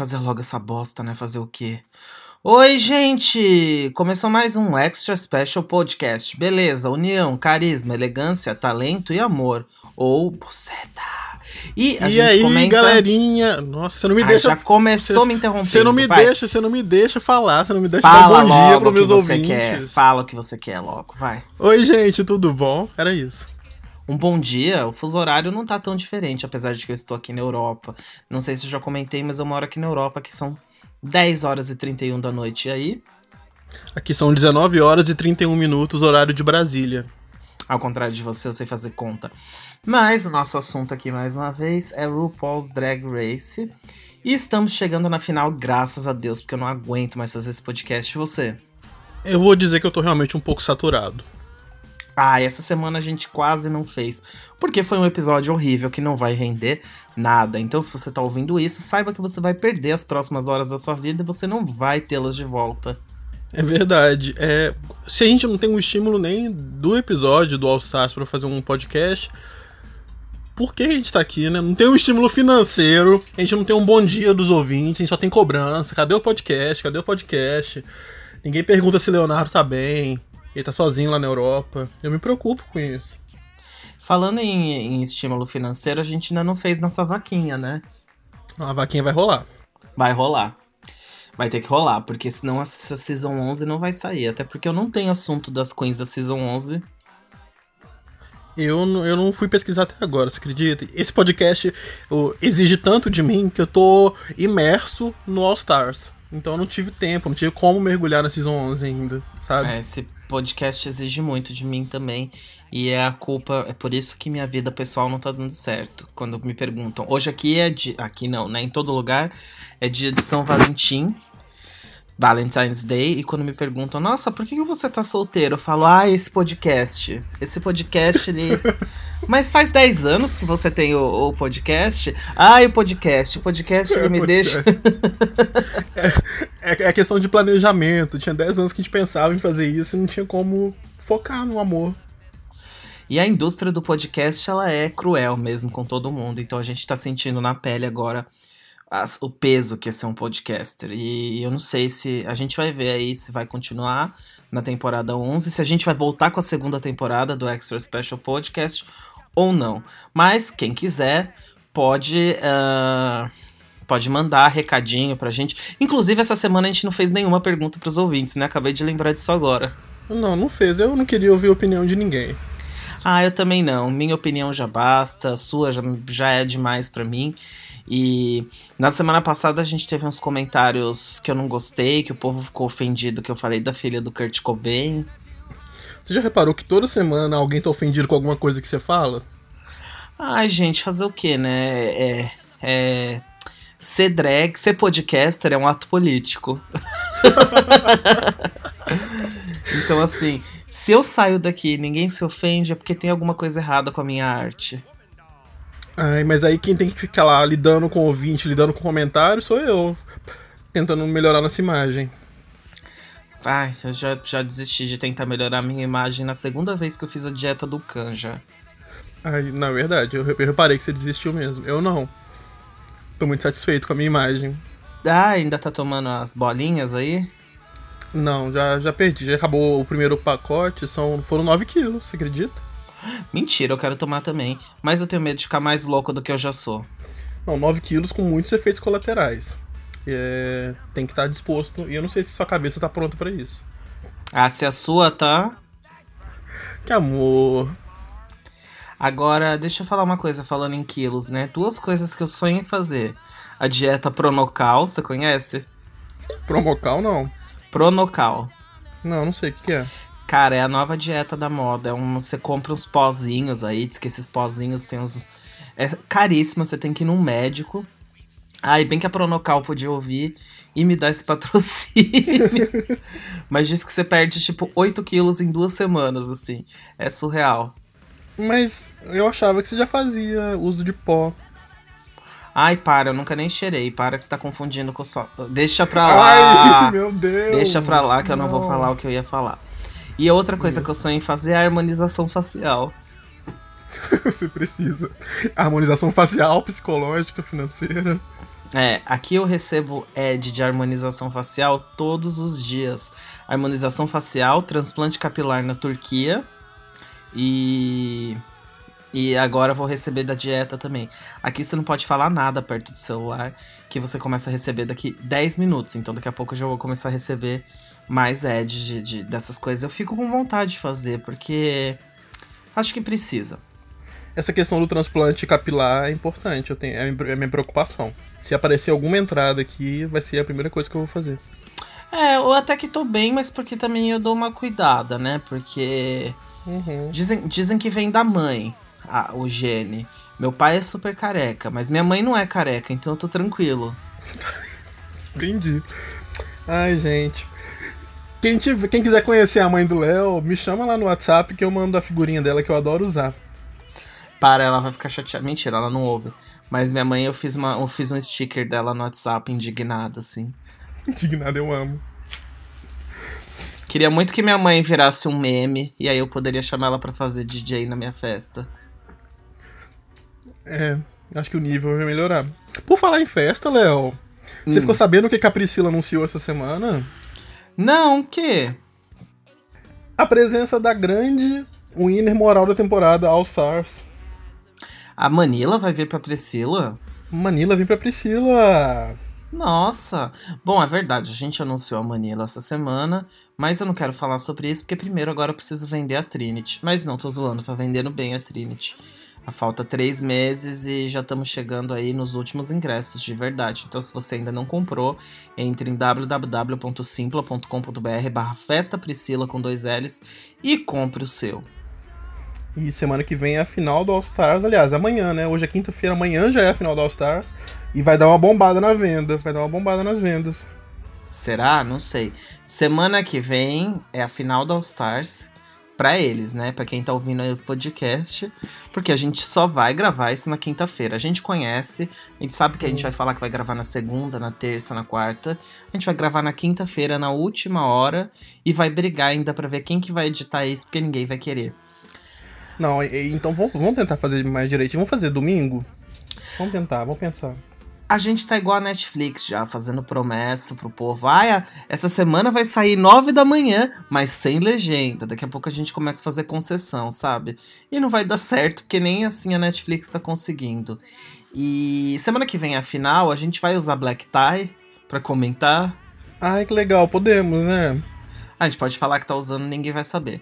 fazer logo essa bosta, né? Fazer o quê? Oi, gente! Começou mais um Extra Special Podcast. Beleza, união, carisma, elegância, talento e amor. Ou buceta. E, a e gente aí, comenta... galerinha? Nossa, você não me ah, deixa. Já começou me interrompendo. Você não me vai. deixa, você não me deixa falar, você não me deixa Fala dar um bom dia pros meus ouvintes. Quer. Fala o que você quer logo, vai. Oi, gente, tudo bom? Era isso um bom dia, o fuso horário não tá tão diferente, apesar de que eu estou aqui na Europa. Não sei se eu já comentei, mas eu moro aqui na Europa, que são 10 horas e 31 da noite. E aí? Aqui são 19 horas e 31 minutos, horário de Brasília. Ao contrário de você, eu sei fazer conta. Mas o nosso assunto aqui, mais uma vez, é RuPaul's Drag Race. E estamos chegando na final, graças a Deus, porque eu não aguento mais fazer esse podcast. E você? Eu vou dizer que eu tô realmente um pouco saturado. Ah, essa semana a gente quase não fez. Porque foi um episódio horrível que não vai render nada. Então, se você tá ouvindo isso, saiba que você vai perder as próximas horas da sua vida e você não vai tê-las de volta. É verdade. É, se a gente não tem um estímulo nem do episódio do All Stars pra fazer um podcast, por que a gente tá aqui, né? Não tem um estímulo financeiro, a gente não tem um bom dia dos ouvintes, a gente só tem cobrança. Cadê o podcast? Cadê o podcast? Ninguém pergunta se Leonardo tá bem. Ele tá sozinho lá na Europa. Eu me preocupo com isso. Falando em, em estímulo financeiro, a gente ainda não fez nossa vaquinha, né? A vaquinha vai rolar. Vai rolar. Vai ter que rolar, porque senão essa Season 11 não vai sair. Até porque eu não tenho assunto das Queens da Season 11. Eu, eu não fui pesquisar até agora, você acredita? Esse podcast exige tanto de mim que eu tô imerso no All Stars. Então eu não tive tempo, não tive como mergulhar na Season 11 ainda, sabe? É, esse podcast exige muito de mim também. E é a culpa, é por isso que minha vida pessoal não tá dando certo. Quando me perguntam, hoje aqui é de. Aqui não, né? Em todo lugar é dia de São Valentim. Valentine's Day e quando me perguntam, nossa, por que você tá solteiro? Eu falo, ah, esse podcast. Esse podcast, ele. Mas faz 10 anos que você tem o, o podcast? Ah, o podcast. O podcast, ele é, me podcast. deixa. é, é, é questão de planejamento. Tinha 10 anos que a gente pensava em fazer isso e não tinha como focar no amor. E a indústria do podcast, ela é cruel mesmo com todo mundo. Então a gente tá sentindo na pele agora as, o peso que é ser um podcaster. E eu não sei se. A gente vai ver aí se vai continuar na temporada 11, se a gente vai voltar com a segunda temporada do Extra Special Podcast ou não. Mas quem quiser pode. Uh, pode mandar recadinho pra gente. Inclusive, essa semana a gente não fez nenhuma pergunta pros ouvintes, né? Acabei de lembrar disso agora. Não, não fez. Eu não queria ouvir a opinião de ninguém. Ah, eu também não. Minha opinião já basta, a sua já, já é demais para mim. E na semana passada a gente teve uns comentários que eu não gostei, que o povo ficou ofendido que eu falei da filha do Kurt Cobain. Você já reparou que toda semana alguém tá ofendido com alguma coisa que você fala? Ai, gente, fazer o quê, né? É. é ser drag, ser podcaster é um ato político. então, assim, se eu saio daqui e ninguém se ofende, é porque tem alguma coisa errada com a minha arte. Ai, mas aí quem tem que ficar lá lidando com o ouvinte, lidando com comentário, sou eu. Tentando melhorar nossa imagem. Ai, eu já, já desisti de tentar melhorar minha imagem na segunda vez que eu fiz a dieta do canja. Ai, na verdade, eu, eu reparei que você desistiu mesmo. Eu não. Tô muito satisfeito com a minha imagem. Ah, ainda tá tomando as bolinhas aí? Não, já, já perdi. Já acabou o primeiro pacote, são, foram 9 quilos, você acredita? Mentira, eu quero tomar também. Mas eu tenho medo de ficar mais louco do que eu já sou. Não, 9 quilos com muitos efeitos colaterais. É, tem que estar disposto. E eu não sei se sua cabeça tá pronta para isso. Ah, se a sua tá. Que amor. Agora, deixa eu falar uma coisa falando em quilos, né? Duas coisas que eu sonho em fazer. A dieta Pronocal, você conhece? Promocal não. Pronocal. Não, não sei o que, que é. Cara, é a nova dieta da moda. É um, você compra uns pozinhos aí, diz que esses pozinhos tem uns. É caríssimo, você tem que ir num médico. Ai, bem que a Pronocal podia ouvir e me dar esse patrocínio. Mas diz que você perde, tipo, 8 quilos em duas semanas, assim. É surreal. Mas eu achava que você já fazia uso de pó. Ai, para, eu nunca nem cheirei. Para que você tá confundindo com o só. Deixa pra lá. Ai, meu Deus. Deixa pra lá que eu não, não vou falar o que eu ia falar. E outra coisa que eu sonho em fazer é a harmonização facial. Você precisa. Harmonização facial, psicológica, financeira. É, aqui eu recebo ED de harmonização facial todos os dias. Harmonização facial, transplante capilar na Turquia e e agora eu vou receber da dieta também. Aqui você não pode falar nada perto do celular, que você começa a receber daqui 10 minutos. Então daqui a pouco eu já vou começar a receber mais ads de, de, dessas coisas. Eu fico com vontade de fazer, porque acho que precisa. Essa questão do transplante capilar é importante, eu tenho, é a minha preocupação. Se aparecer alguma entrada aqui, vai ser a primeira coisa que eu vou fazer. É, eu até que tô bem, mas porque também eu dou uma cuidada, né? Porque uhum. dizem, dizem que vem da mãe a, o gene. Meu pai é super careca, mas minha mãe não é careca, então eu tô tranquilo. Entendi. Ai, gente. Quem, tiver, quem quiser conhecer a mãe do Léo, me chama lá no WhatsApp que eu mando a figurinha dela que eu adoro usar. Para, ela vai ficar chateada. Mentira, ela não ouve. Mas minha mãe, eu fiz, uma, eu fiz um sticker dela no WhatsApp, indignada, assim. Indignada, eu amo. Queria muito que minha mãe virasse um meme e aí eu poderia chamar ela para fazer DJ na minha festa. É, acho que o nível vai melhorar. Por falar em festa, Léo, você hum. ficou sabendo o que a Priscila anunciou essa semana? Não, o quê? A presença da grande winner moral da temporada All Stars. A Manila vai vir pra Priscila? Manila vem pra Priscila. Nossa! Bom, é verdade, a gente anunciou a Manila essa semana, mas eu não quero falar sobre isso porque primeiro agora eu preciso vender a Trinity. Mas não, tô zoando, tá vendendo bem a Trinity. Falta três meses e já estamos chegando aí nos últimos ingressos de verdade. Então, se você ainda não comprou, entre em www.simpla.com.br barra Festa Priscila com dois L's e compre o seu. E semana que vem é a final do All Stars. Aliás, amanhã, né? Hoje é quinta-feira, amanhã já é a final do All Stars. E vai dar uma bombada na venda. Vai dar uma bombada nas vendas. Será? Não sei. Semana que vem é a final do All Stars para eles, né? Para quem tá ouvindo o podcast, porque a gente só vai gravar isso na quinta-feira. A gente conhece, a gente sabe que a gente vai falar que vai gravar na segunda, na terça, na quarta. A gente vai gravar na quinta-feira, na última hora, e vai brigar ainda para ver quem que vai editar isso, porque ninguém vai querer. Não, então vamos tentar fazer mais direitinho. Vamos fazer domingo? Vamos tentar, vamos pensar a gente tá igual a Netflix já, fazendo promessa pro povo. Ah, essa semana vai sair nove da manhã, mas sem legenda. Daqui a pouco a gente começa a fazer concessão, sabe? E não vai dar certo, porque nem assim a Netflix tá conseguindo. E semana que vem, afinal, a gente vai usar Black Tie pra comentar. Ai, que legal, podemos, né? A gente pode falar que tá usando, ninguém vai saber.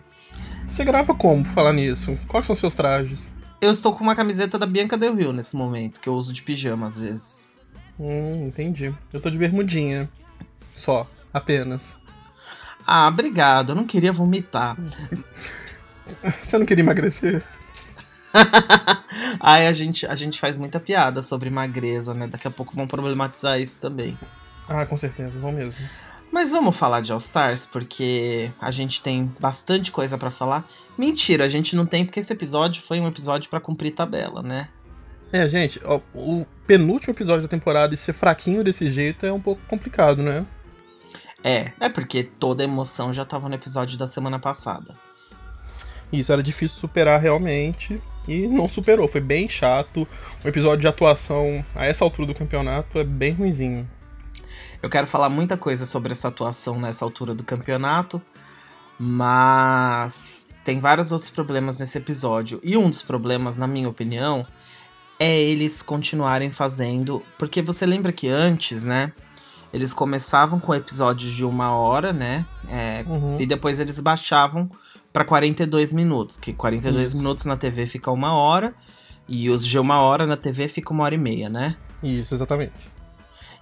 Você grava como falar nisso? Quais são seus trajes? Eu estou com uma camiseta da Bianca Del Rio nesse momento, que eu uso de pijama às vezes. Hum, entendi. Eu tô de bermudinha. Só, apenas. Ah, obrigado. Eu não queria vomitar. Você não queria emagrecer? Ai, a gente, a gente faz muita piada sobre magreza, né? Daqui a pouco vão problematizar isso também. Ah, com certeza, vão mesmo. Mas vamos falar de All Stars, porque a gente tem bastante coisa para falar. Mentira, a gente não tem, porque esse episódio foi um episódio para cumprir tabela, né? É, gente, ó, o penúltimo episódio da temporada e ser fraquinho desse jeito é um pouco complicado, né? É, é porque toda a emoção já tava no episódio da semana passada. Isso, era difícil superar realmente. E não superou, foi bem chato. O episódio de atuação a essa altura do campeonato é bem ruizinho. Eu quero falar muita coisa sobre essa atuação nessa altura do campeonato, mas tem vários outros problemas nesse episódio. E um dos problemas, na minha opinião, é eles continuarem fazendo. Porque você lembra que antes, né? Eles começavam com episódios de uma hora, né? É, uhum. E depois eles baixavam para 42 minutos. Que 42 Isso. minutos na TV fica uma hora. E os de uma hora na TV fica uma hora e meia, né? Isso, exatamente.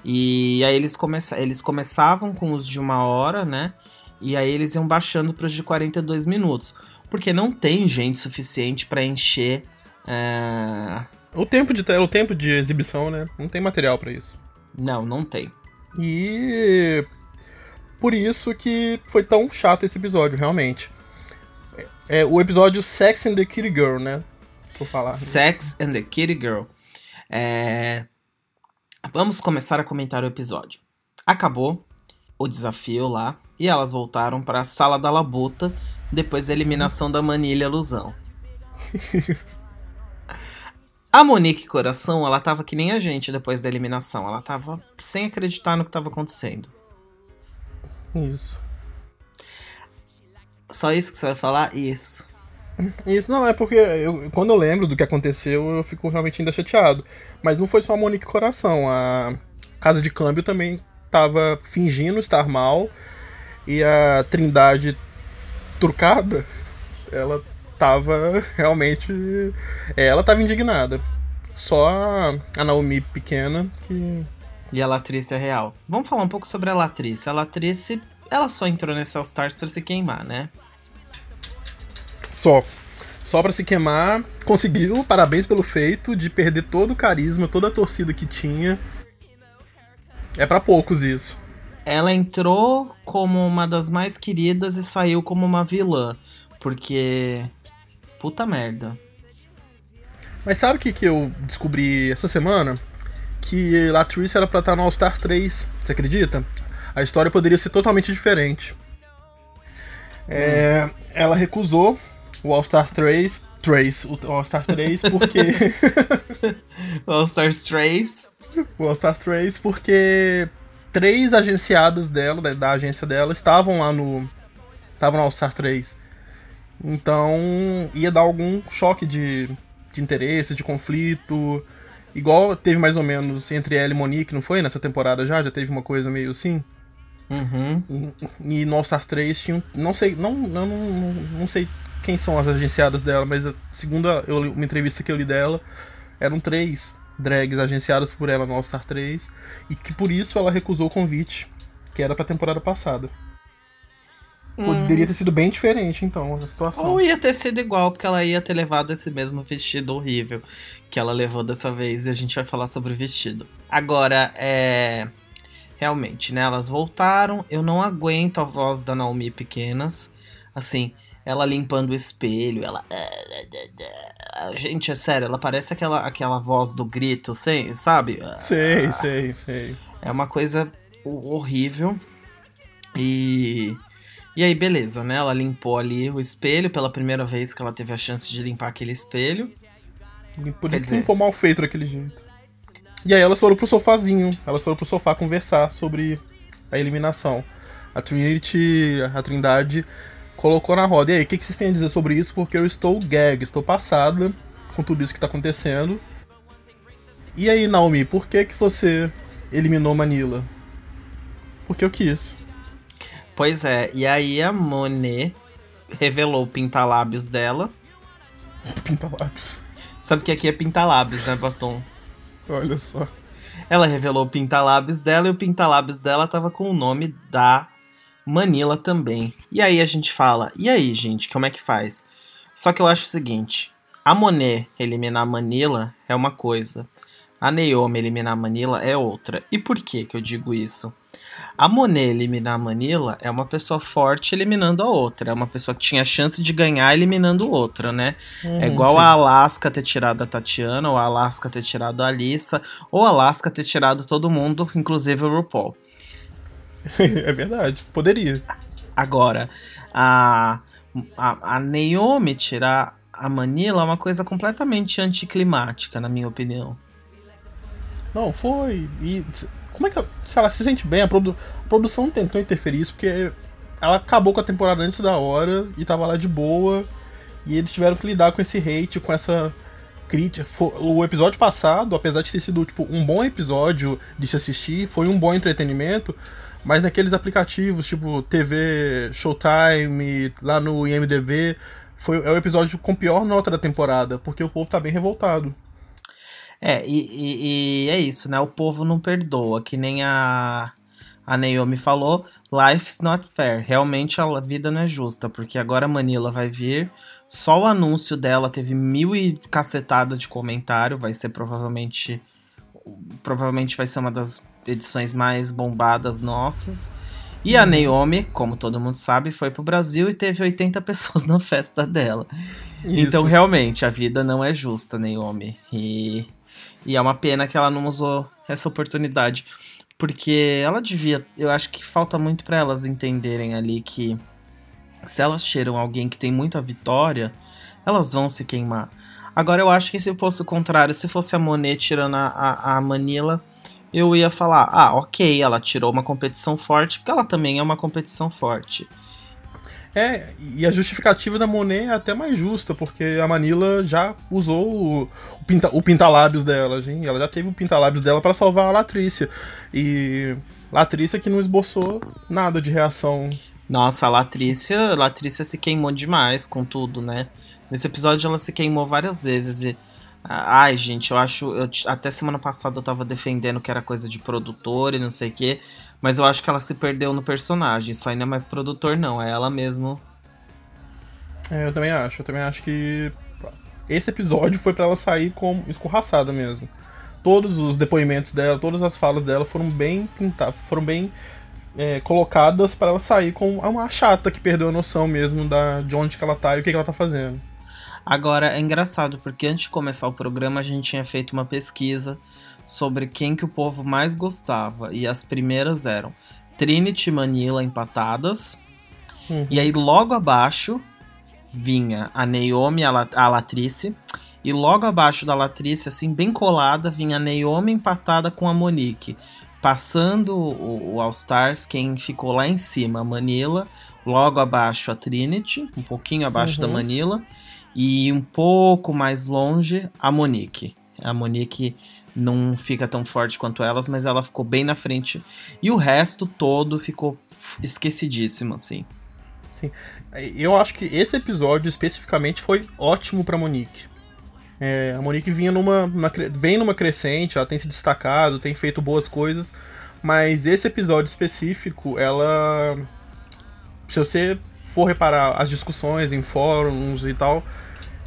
E aí eles, come eles começavam com os de uma hora, né? E aí eles iam baixando para os de 42 minutos. Porque não tem gente suficiente para encher é, o tempo de o tempo de exibição, né? Não tem material para isso. Não, não tem. E por isso que foi tão chato esse episódio, realmente. É, é o episódio Sex and the Kitty Girl, né? Vou falar. Sex and the Kitty Girl. É... Vamos começar a comentar o episódio. Acabou o desafio lá e elas voltaram para a sala da labuta depois da eliminação da Manilha Ilusão. A Monique Coração, ela tava que nem a gente depois da eliminação. Ela tava sem acreditar no que tava acontecendo. Isso. Só isso que você vai falar? Isso. Isso não é porque eu, quando eu lembro do que aconteceu, eu fico realmente ainda chateado. Mas não foi só a Monique Coração. A casa de câmbio também tava fingindo estar mal. E a Trindade trucada, ela tava realmente. Ela tava indignada. Só a, a Naomi pequena que. E a Latrice é real. Vamos falar um pouco sobre a Latrice. A Latrice, ela só entrou nesse All Stars pra se queimar, né? Só. Só pra se queimar. Conseguiu, parabéns pelo feito de perder todo o carisma, toda a torcida que tinha. É para poucos isso. Ela entrou como uma das mais queridas e saiu como uma vilã. Porque. Puta merda. Mas sabe o que, que eu descobri essa semana? Que Latrice era pra estar no All Star 3. Você acredita? A história poderia ser totalmente diferente. É, ela recusou o All Star 3. 3 o All Star 3 porque. o All Star 3. O All Star 3 porque três agenciadas dela, da, da agência dela, estavam lá no. Estavam no All Star 3. Então ia dar algum choque de, de interesse, de conflito. Igual teve mais ou menos entre ela e Monique, não foi? Nessa temporada já? Já teve uma coisa meio assim? Uhum. E, e no All Star 3 tinha. Não sei. Não, não, não, não sei quem são as agenciadas dela, mas segundo a, eu, uma entrevista que eu li dela, eram três drags agenciadas por ela no All Star 3. E que por isso ela recusou o convite, que era pra temporada passada. Poderia hum. ter sido bem diferente, então, a situação. Ou ia ter sido igual, porque ela ia ter levado esse mesmo vestido horrível que ela levou dessa vez, e a gente vai falar sobre o vestido. Agora, é. Realmente, né? Elas voltaram. Eu não aguento a voz da Naomi Pequenas. Assim, ela limpando o espelho, ela. Gente, é sério, ela parece aquela, aquela voz do grito, sei, sabe? Sei, sei, sei. É uma coisa horrível. E. E aí, beleza, né? Ela limpou ali o espelho pela primeira vez que ela teve a chance de limpar aquele espelho. Por isso dizer... limpou mal feito daquele jeito. E aí elas foram pro sofazinho. Elas foram pro sofá conversar sobre a eliminação. A Trinity, a Trindade, colocou na roda. E aí, o que, que vocês têm a dizer sobre isso? Porque eu estou gag, estou passada com tudo isso que tá acontecendo. E aí, Naomi, por que que você eliminou Manila? Porque eu quis. Pois é, e aí a Monet revelou o pintalábios dela. Pintalábios. Sabe que aqui é pintalábios, né, Batom? Olha só. Ela revelou o pintalábios dela e o pintalábios dela tava com o nome da Manila também. E aí a gente fala, e aí, gente, como é que faz? Só que eu acho o seguinte: a Monet eliminar a Manila é uma coisa, a Naomi eliminar a Manila é outra. E por que que eu digo isso? A Monet eliminar a Manila é uma pessoa forte eliminando a outra. É uma pessoa que tinha chance de ganhar eliminando outra, né? Hum, é igual sim. a Alaska ter tirado a Tatiana, ou a Alaska ter tirado a Alissa, ou a Alaska ter tirado todo mundo, inclusive o RuPaul. é verdade, poderia. Agora, a, a, a Naomi tirar a Manila é uma coisa completamente anticlimática, na minha opinião. Não, foi. E como é que ela, se ela se sente bem? A, produ, a produção tentou interferir isso porque ela acabou com a temporada antes da hora e tava lá de boa. E eles tiveram que lidar com esse hate, com essa crítica. O episódio passado, apesar de ter sido tipo, um bom episódio de se assistir, foi um bom entretenimento. Mas naqueles aplicativos, tipo TV Showtime, lá no IMDB, foi, é o episódio com pior nota da temporada, porque o povo tá bem revoltado. É, e, e, e, é isso, né? O povo não perdoa, que nem a, a Naomi falou, life's not fair. Realmente a vida não é justa, porque agora a Manila vai vir. Só o anúncio dela teve mil e cacetada de comentário, vai ser provavelmente. Provavelmente vai ser uma das edições mais bombadas nossas. E a. Naomi, como todo mundo sabe, foi pro Brasil e teve 80 pessoas na festa dela. Isso. Então, realmente, a vida não é justa, Naomi. E e é uma pena que ela não usou essa oportunidade. Porque ela devia. Eu acho que falta muito para elas entenderem ali que se elas cheiram alguém que tem muita vitória, elas vão se queimar. Agora eu acho que se fosse o contrário, se fosse a Monet tirando a, a, a Manila, eu ia falar, ah, ok, ela tirou uma competição forte, porque ela também é uma competição forte. É, e a justificativa da Monet é até mais justa, porque a Manila já usou o, o, pinta, o dela, gente. Ela já teve o pintalábios dela para salvar a Latrícia. E Latrícia que não esboçou nada de reação. Nossa, a Latrícia, Latrícia se queimou demais com tudo, né? Nesse episódio ela se queimou várias vezes e Ai, gente, eu acho. Eu, até semana passada eu tava defendendo que era coisa de produtor e não sei o quê. Mas eu acho que ela se perdeu no personagem. Não é mais produtor, não. É ela mesmo. É, eu também acho. Eu também acho que esse episódio foi para ela sair como escorraçada mesmo. Todos os depoimentos dela, todas as falas dela foram bem pintadas, foram bem é, colocadas para ela sair com uma chata que perdeu a noção mesmo da, de onde que ela tá e o que, que ela tá fazendo. Agora é engraçado porque antes de começar o programa a gente tinha feito uma pesquisa sobre quem que o povo mais gostava e as primeiras eram Trinity e Manila empatadas. Uhum. E aí logo abaixo vinha a Naomi, a, La a Latrice. E logo abaixo da Latrice, assim, bem colada, vinha a Naomi empatada com a Monique. Passando o, o All Stars, quem ficou lá em cima, a Manila. Logo abaixo a Trinity, um pouquinho abaixo uhum. da Manila. E um pouco mais longe, a Monique. A Monique não fica tão forte quanto elas, mas ela ficou bem na frente. E o resto todo ficou esquecidíssimo, assim. Sim. Eu acho que esse episódio especificamente foi ótimo pra Monique. É, a Monique vinha numa, numa, vem numa crescente, ela tem se destacado, tem feito boas coisas, mas esse episódio específico, ela. Se você for reparar as discussões em fóruns e tal,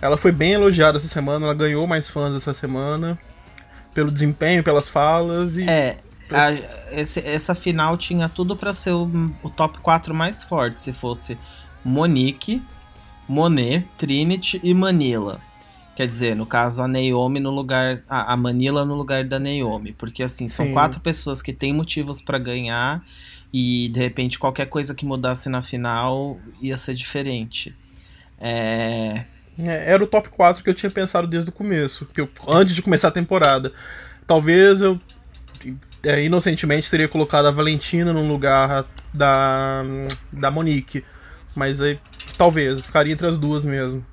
ela foi bem elogiada essa semana, ela ganhou mais fãs essa semana. Pelo desempenho, pelas falas e. É, a, esse, essa final tinha tudo para ser o, o, top 4 mais forte, se fosse Monique, Monet, Trinity e Manila. Quer dizer, no caso, a Naomi no lugar. A, a Manila no lugar da Naomi. Porque assim, são Sim. quatro pessoas que têm motivos para ganhar. E de repente qualquer coisa que mudasse na final ia ser diferente. É. É, era o top 4 que eu tinha pensado desde o começo, que eu, antes de começar a temporada. Talvez eu é, inocentemente teria colocado a Valentina no lugar da, da Monique. Mas aí, talvez, ficaria entre as duas mesmo.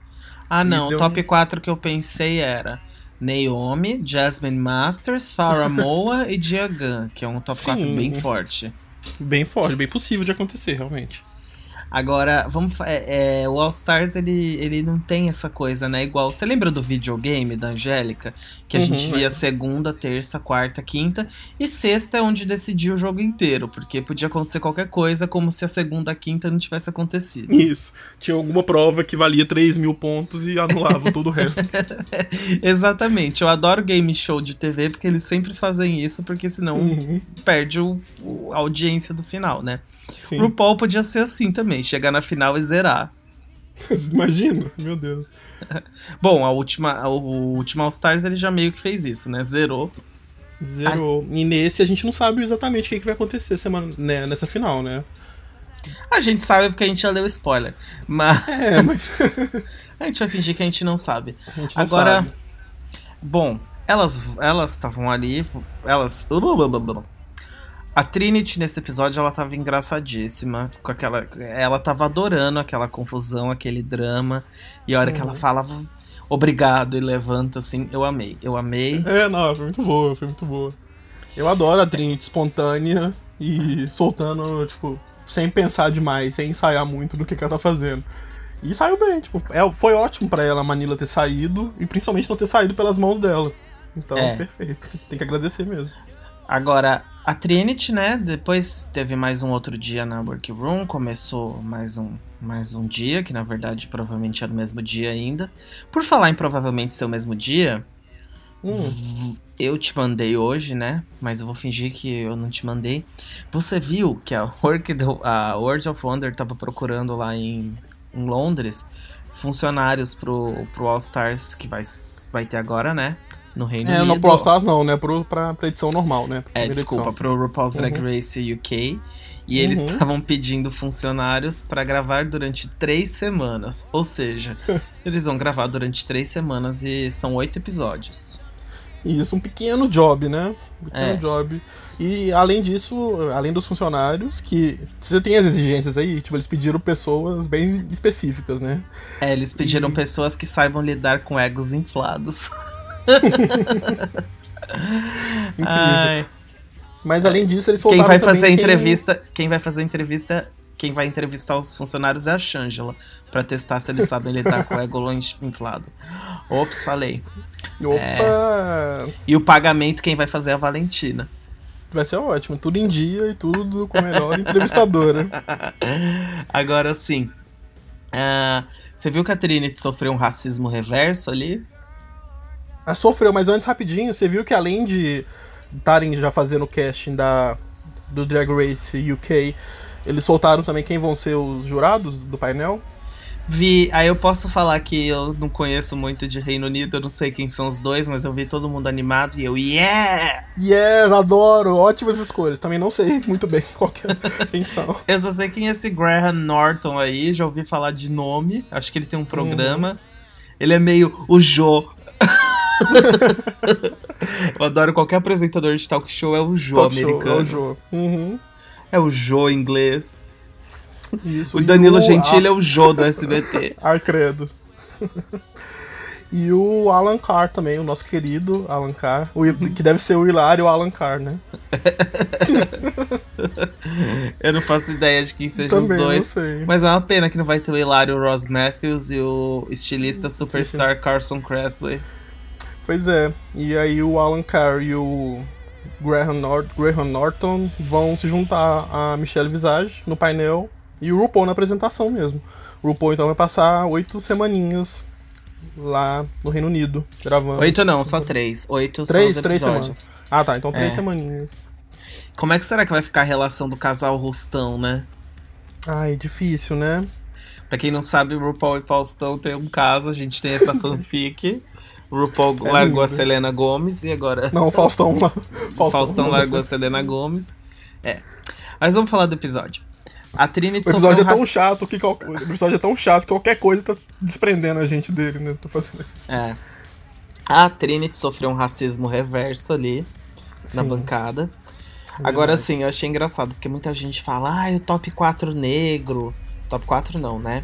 Ah, não. O top um... 4 que eu pensei era Naomi, Jasmine Masters, Farah Moa e Diagan, que é um top Sim, 4 bem forte. Bem forte, bem possível de acontecer, realmente. Agora, vamos. É, é, o All Stars ele, ele não tem essa coisa, né? Igual. Você lembra do videogame da Angélica? Que a uhum, gente via é. segunda, terça, quarta, quinta. E sexta é onde decidia o jogo inteiro. Porque podia acontecer qualquer coisa, como se a segunda, a quinta não tivesse acontecido. Isso. Tinha alguma prova que valia 3 mil pontos e anulava todo o resto. Exatamente. Eu adoro game show de TV porque eles sempre fazem isso, porque senão uhum. perde o, o, a audiência do final, né? Sim. RuPaul podia ser assim também, chegar na final e zerar. Imagina, meu Deus. Bom, a última, o último All Stars ele já meio que fez isso, né? Zerou. Zerou. E nesse a gente não sabe exatamente o que, que vai acontecer semana, né, nessa final, né? A gente sabe porque a gente já leu spoiler. Mas. É, mas. a gente vai fingir que a gente não sabe. Gente não Agora. Sabe. Bom, elas elas estavam ali. Elas. A Trinity nesse episódio ela tava engraçadíssima, com aquela ela tava adorando aquela confusão, aquele drama, e a hora uhum. que ela uhum. falava obrigado e levanta assim, eu amei. Eu amei. É, não, foi muito boa, foi muito boa. Eu adoro a Trinity espontânea e soltando, tipo, sem pensar demais, sem ensaiar muito do que, que ela tá fazendo. E saiu bem, tipo, é, foi ótimo para ela a Manila ter saído e principalmente não ter saído pelas mãos dela. Então, é. perfeito. Tem que agradecer mesmo. Agora, a Trinity, né? Depois teve mais um outro dia na Workroom, começou mais um, mais um dia, que na verdade provavelmente era o mesmo dia ainda. Por falar em provavelmente ser o mesmo dia, hum. eu te mandei hoje, né? Mas eu vou fingir que eu não te mandei. Você viu que a, Work, a World of Wonder tava procurando lá em, em Londres funcionários pro, pro All Stars que vai, vai ter agora, né? No Reino é, Unido. É, no Pro Stars não, né? Pro, pra, pra edição normal, né? É, desculpa, edição. pro RuPaul's Drag uhum. Race UK. E eles estavam pedindo funcionários para gravar durante três semanas. Ou seja, eles vão gravar durante três semanas e são oito episódios. Isso, um pequeno job, né? Um pequeno É. job. E além disso, além dos funcionários, que você tem as exigências aí, tipo, eles pediram pessoas bem específicas, né? É, eles pediram E- pessoas que saibam lidar com egos inflados. Incrível. Ai. Mas além disso, eles Quem soltaram vai também fazer quem- entrevista, quem vai fazer entrevista, quem vai entrevistar os funcionários é a Shangela, pra testar se eles sabem lidar com o ego inflado. Ops, falei. Opa! E o pagamento quem vai fazer é a Valentina. Vai ser ótimo. Tudo em dia e tudo com a melhor entrevistadora. Agora sim. ah, você viu que a Trinity sofreu um racismo reverso ali? Ah, sofreu, mas antes, rapidinho, você viu que além de estarem já fazendo o casting da, do Drag Race UK, eles soltaram também quem vão ser os jurados do painel? Vi, aí eu posso falar que eu não conheço muito de Reino Unido, eu não sei quem são os dois, mas eu vi todo mundo animado e eu, yeah! Yes, adoro! Ótimas escolhas. Também não sei muito bem qual que é, quem são. Eu só sei quem é esse Graham Norton aí, já ouvi falar de nome, acho que ele tem um programa. Ele é meio o Jô. eu adoro qualquer apresentador de talk show, é o Jô Talk show, americano. é o Jô. Uhum. É o Jô inglês. Isso. O Danilo o Gentili é o Jô do SBT. Ar credo. E o Alan Carr também, o nosso querido Alan Carr, o, Uhum. que deve ser o Hilário Alan Carr, né? Eu não faço ideia de quem sejam Também os não dois. Mas é uma pena que não vai ter o Hilário Ross Matthews e o estilista superstar Carson Kressley. Pois é, e aí o Alan Carr e o Graham, Nor Graham Norton vão se juntar a Michelle Visage no painel e o RuPaul na apresentação mesmo. O RuPaul então vai passar oito semaninhas lá no Reino Unido, gravando. Oito não, só três. Oito Três, são os três episódios. Ah tá, então três É. semaninhas. Como é que será que vai ficar a relação do casal Rustão, né? Ai, difícil, né? Pra quem não sabe, o RuPaul e Faustão tem um caso, a gente tem essa fanfic. O RuPaul É largou a lindo. Selena Gomes e agora Não, o Faustão lá. o Faustão largou a Selena Gomes. É. Mas vamos falar do episódio. A Trinity O episódio é tão chato que qual- o episódio é tão chato que qualquer coisa tá desprendendo a gente dele, né? Tá fazendo isso. É. A Trinity sofreu um racismo reverso ali na Sim, bancada. é Agora verdade. sim, eu achei engraçado, porque muita gente fala, ah, o top 4 negro. Top 4 não, né?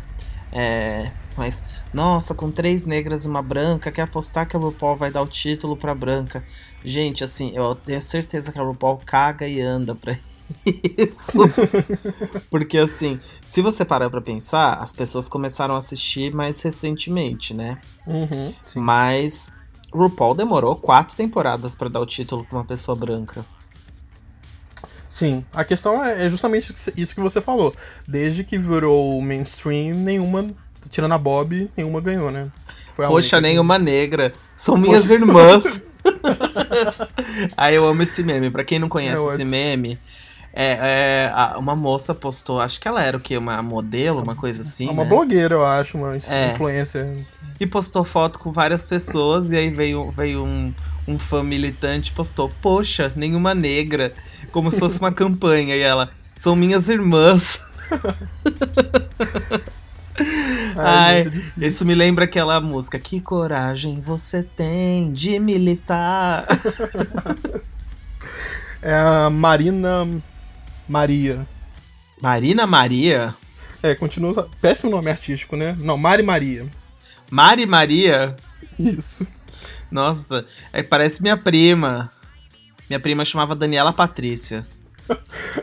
É. Mas, nossa, com três negras e uma branca, quer apostar que a RuPaul vai dar o título pra branca. Gente, assim, eu tenho certeza que a RuPaul caga e anda pra isso. Porque, assim, se você parar pra pensar, as pessoas começaram a assistir mais recentemente, né? Uhum. Mas RuPaul demorou quatro temporadas pra dar o título pra uma pessoa branca. Sim, a questão é é justamente isso que você falou. Desde que virou mainstream, nenhuma, tirando a Bob, nenhuma ganhou, né? Foi a Poxa, única que- nenhuma negra. São minhas irmãs. Aí eu amo esse meme. Pra quem não conhece É esse meme, é, é, uma moça postou, acho que ela era o quê? Uma modelo, uma coisa assim. Uma né? blogueira, eu acho, uma É. influencer. E postou foto com várias pessoas, e aí veio, veio um, um fã militante e postou, poxa, nenhuma negra. Como se fosse uma campanha. E ela, são minhas irmãs. Ai, difícil. Isso me lembra aquela música. Que coragem você tem de militar. É a Marina Maria. Marina Maria? É, continua. Péssimo nome artístico, né? Não, Mari Maria. Mari Maria? Isso. Nossa, é, parece minha prima. Minha prima chamava Daniela Patrícia.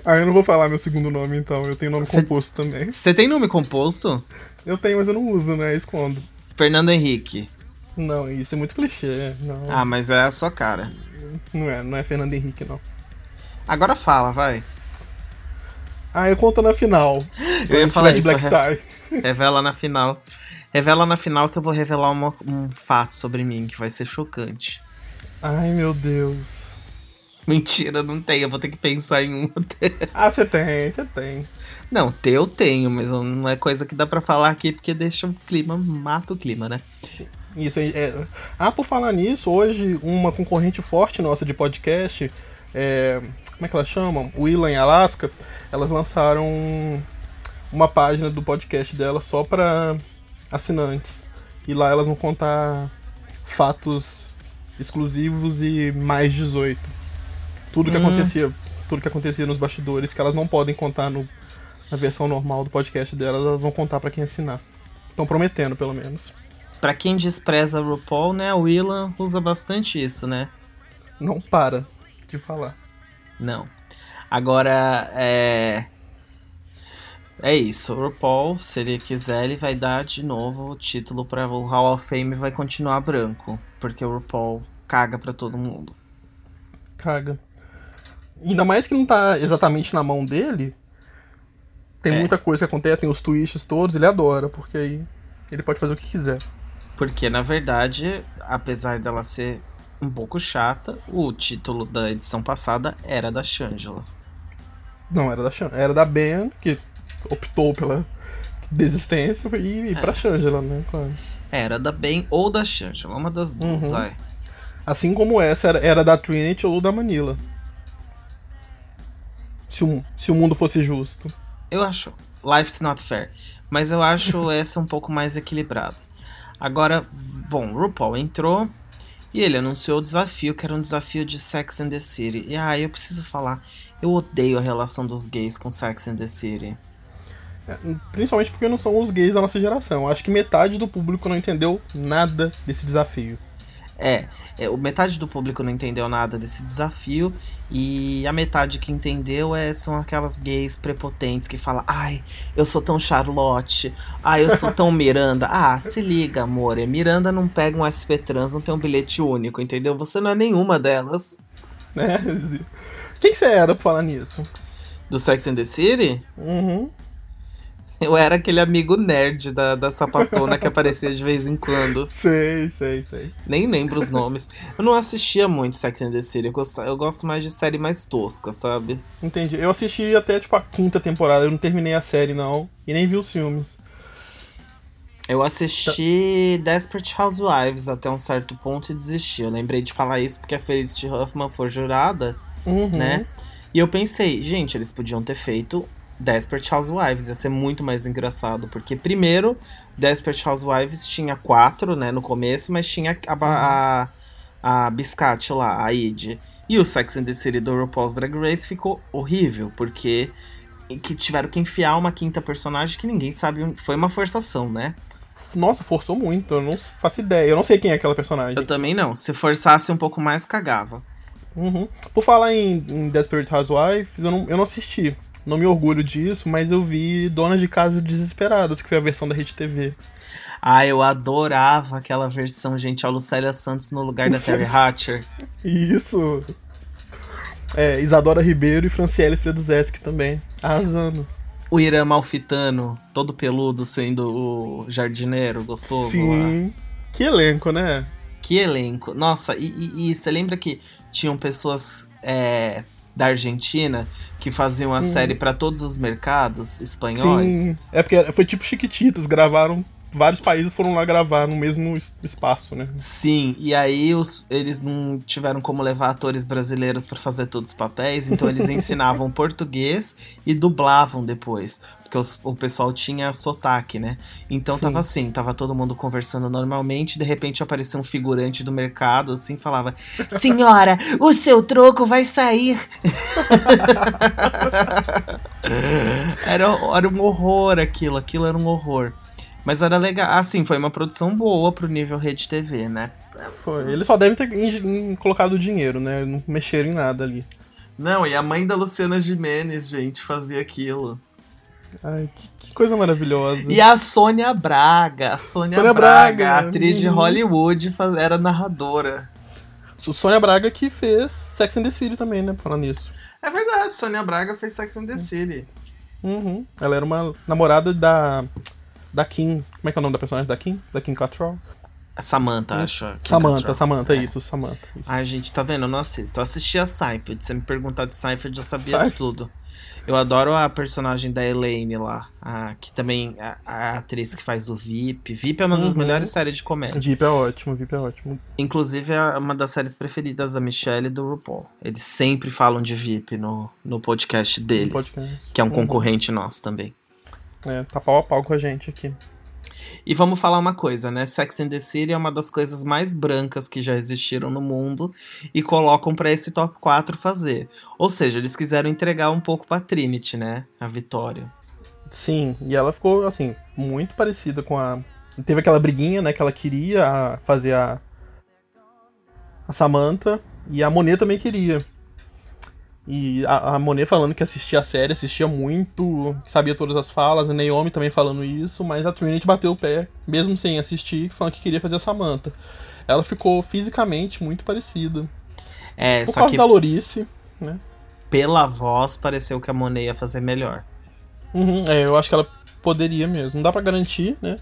Ah, eu não vou falar meu segundo nome, então. Eu tenho nome Cê- composto também. Você tem nome composto? Eu tenho, mas eu não uso, né? Escondo. Fernando Henrique. Não, isso é muito clichê. Não, Ah, mas é a sua cara. não é, não é Fernando Henrique, não. Agora fala, vai. Ah, eu conto na final. Eu ia falar de isso. Black Tie. Revela na final. Revela na final que eu vou revelar uma- um fato sobre mim que vai ser chocante. Ai, meu Deus. Mentira, não tem. Eu vou ter que pensar em um. Ah, você tem, você tem. Não, ter eu tenho, mas não é coisa que dá pra falar aqui porque deixa o clima, mata o clima, né? Isso aí é. Ah, por falar nisso, hoje uma concorrente forte nossa de podcast, é, como é que elas chamam? Em Alaska, elas lançaram uma página do podcast dela só para assinantes. E lá elas vão contar fatos exclusivos e mais 18. Tudo que hum. acontecia, tudo que acontecia nos bastidores que elas não podem contar no, na versão normal do podcast delas, elas vão contar para quem assinar. Estão prometendo, pelo menos. Para quem despreza RuPaul, né, o Willan usa bastante isso, né? Não para de falar. Não. Agora, é. É isso. O RuPaul, se ele quiser, ele vai dar de novo o título para o Hall of Fame vai continuar branco. Porque o RuPaul caga pra todo mundo. Caga. Ainda mais que não tá exatamente na mão dele. Tem é. muita coisa que acontece, tem os twists todos, ele adora, porque aí ele pode fazer o que quiser. Porque, na verdade, apesar dela ser um pouco chata, o título da edição passada era da Shangela. Não, era da Shangela. Era da Ben, que optou pela desistência e ir é. pra Shangela, né? Claro. Era da Ben ou da Shangela, uma das duas, uhum. Assim como essa era, era da Trinity ou da Manila. Se o, se o mundo fosse justo. Eu acho. Life's not fair. Mas eu acho essa um pouco mais equilibrada. Agora, bom, RuPaul entrou e ele anunciou o desafio, que era um desafio de Sex and the City. E ah, eu preciso falar, eu odeio a relação dos gays com Sex and the City. É, principalmente porque não são os gays da nossa geração. Acho que metade do público não entendeu nada desse desafio. É, é, metade do público não entendeu nada desse desafio e a metade que entendeu é, são aquelas gays prepotentes que falam: Ai, eu sou tão Charlotte, ai, eu sou tão Miranda. ah, se liga, amor, Miranda não pega um SP Trans, não tem um bilhete único, entendeu? Você não é nenhuma delas. É, quem você era pra falar nisso? Do Sex and the City? Uhum. Eu era aquele amigo nerd da, da sapatona que aparecia de vez em quando. Sei, sei, sei. Nem lembro os nomes. Eu não assistia muito Sex and the City. Eu gosto, eu gosto mais de série mais tosca, sabe? Entendi. Eu assisti até, tipo, a quinta temporada. Eu não terminei a série, não. E nem vi os filmes. Eu assisti tá. Desperate Housewives até um certo ponto e desisti. Eu lembrei de falar isso porque a Felicity Huffman foi jurada, uhum. né? E eu pensei, gente, eles podiam ter feito Desperate Housewives. Ia ser muito mais engraçado. Porque, primeiro, Desperate Housewives tinha quatro, né, no começo, mas tinha a, a, a Biscate lá, a Id. E o Sex and the City do RuPaul's Drag Race ficou horrível, porque que tiveram que enfiar uma quinta personagem que ninguém sabe. Foi uma forçação, né? Nossa, forçou muito, eu não faço ideia. Eu não sei quem é aquela personagem. Eu também não. Se forçasse um pouco mais, cagava. Uhum. Por falar em, em Desperate Housewives, eu não, eu não assisti não me orgulho disso, mas eu vi Donas de Casa Desesperadas, que foi a versão da Rede TV. Ah, eu adorava aquela versão, gente. A Lucélia Santos no lugar da Terry Hatcher. Isso. É, Isadora Ribeiro e Franciele Freduzeschi também. Arrasando. O Irã Malfitano, todo peludo, sendo o jardineiro gostoso Sim. Lá. Que elenco, né? Que elenco. Nossa, e, e, e você lembra que tinham pessoas é, da Argentina que faziam a hum. série para todos os mercados espanhóis. Sim, é porque foi tipo Chiquititas, gravaram vários países foram lá gravar no mesmo espaço, né? Sim, e aí os, eles não tiveram como levar atores brasileiros para fazer todos os papéis, então eles ensinavam português e dublavam depois porque os, o pessoal tinha sotaque, né? Então Sim. tava assim, tava todo mundo conversando normalmente, de repente apareceu um figurante do mercado, assim, falava: Senhora, o seu troco vai sair. era, era um horror aquilo, aquilo era um horror. Mas era legal, assim, foi uma produção boa pro nível Rede TV, né? Foi, eles só devem ter colocado dinheiro, né? Não mexeram em nada ali. Não, e a mãe da Luciana Jimenez, gente, fazia aquilo. Ai, que, que, coisa maravilhosa. E a Sônia Braga. A Sônia, Sônia Braga, Braga, atriz uhum. de Hollywood, era narradora. Sônia Braga que fez Sex and the City também, né? Falando nisso. É verdade, Sônia Braga fez Sex and the City. Uhum. Ela era uma namorada da. Da Kim. Como é que é o nome da personagem da Kim? Da Kim Cattrall? Samantha, acho. Samantha, Samantha, é. isso, Samantha. Isso. Ai, gente, tá vendo? Eu não assisto. Eu assisti a Seinfeld. Se me perguntar de Seinfeld, eu sabia Seinfeld. tudo. Eu adoro a personagem da Elaine lá, a, que também a, a, atriz que faz o VIP. VIP é uma das uhum. melhores séries de comédia. VIP é ótimo, VIP é ótimo. Inclusive é uma das séries preferidas da Michelle e do RuPaul. Eles sempre falam de VIP no, no podcast deles, no podcast. que é um uhum. concorrente nosso também. É, tá pau a pau com a gente aqui. E vamos falar uma coisa, né? Sex and the City é uma das coisas mais brancas que já existiram no mundo e colocam para esse top 4 fazer. Ou seja, eles quiseram entregar um pouco pra Trinity, né? A vitória. Sim, e ela ficou, assim, muito parecida com a. Teve aquela briguinha, né? Que ela queria fazer a. A Samantha. E a Monet também queria. E a, a Monet falando que assistia a série, assistia muito, sabia todas as falas, a Naomi também falando isso, mas a Trinity bateu o pé, mesmo sem assistir, falando que queria fazer a Samantha. Ela ficou fisicamente muito parecida. É, Por só causa que da Lorice, né? Pela voz, pareceu que a Monet ia fazer melhor. Uhum, é, eu acho que ela poderia mesmo. Não dá para garantir, né?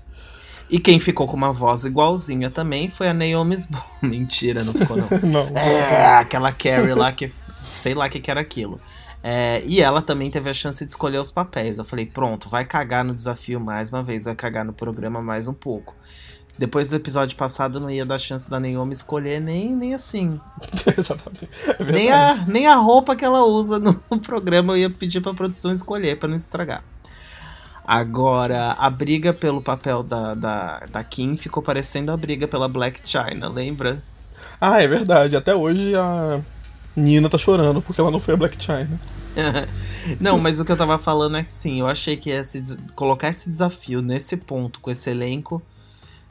E quem ficou com uma voz igualzinha também foi a Naomi Sbo. Mentira, não ficou não. não. É, aquela Carrie lá que sei lá o que, que era aquilo. É, e ela também teve a chance de escolher os papéis. Eu falei, pronto, vai cagar no desafio mais uma vez, vai cagar no programa mais um pouco. Depois do episódio passado, não ia dar chance da Naomi escolher nem, nem assim. Exatamente. É nem, a, nem a roupa que ela usa no programa eu ia pedir pra produção escolher, para não estragar. Agora, a briga pelo papel da, da, da Kim ficou parecendo a briga pela Black China, lembra? Ah, é verdade. Até hoje a, Nina tá chorando porque ela não foi a Black China. não, mas o que eu tava falando é que sim, eu achei que esse, colocar esse desafio nesse ponto com esse elenco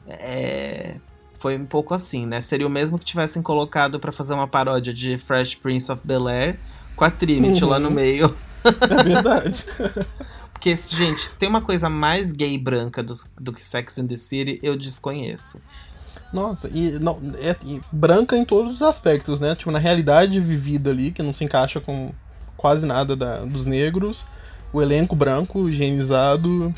é, foi um pouco assim, né? Seria o mesmo que tivessem colocado para fazer uma paródia de Fresh Prince of Bel Air com a Trinity uhum. lá no uhum. meio. É verdade. Porque, gente, se tem uma coisa mais gay branca do, do que Sex and the City, eu desconheço. Nossa, e, não, é, e branca em todos os aspectos, né? Tipo, na realidade vivida ali, que não se encaixa com quase nada da, dos negros. O elenco branco, higienizado.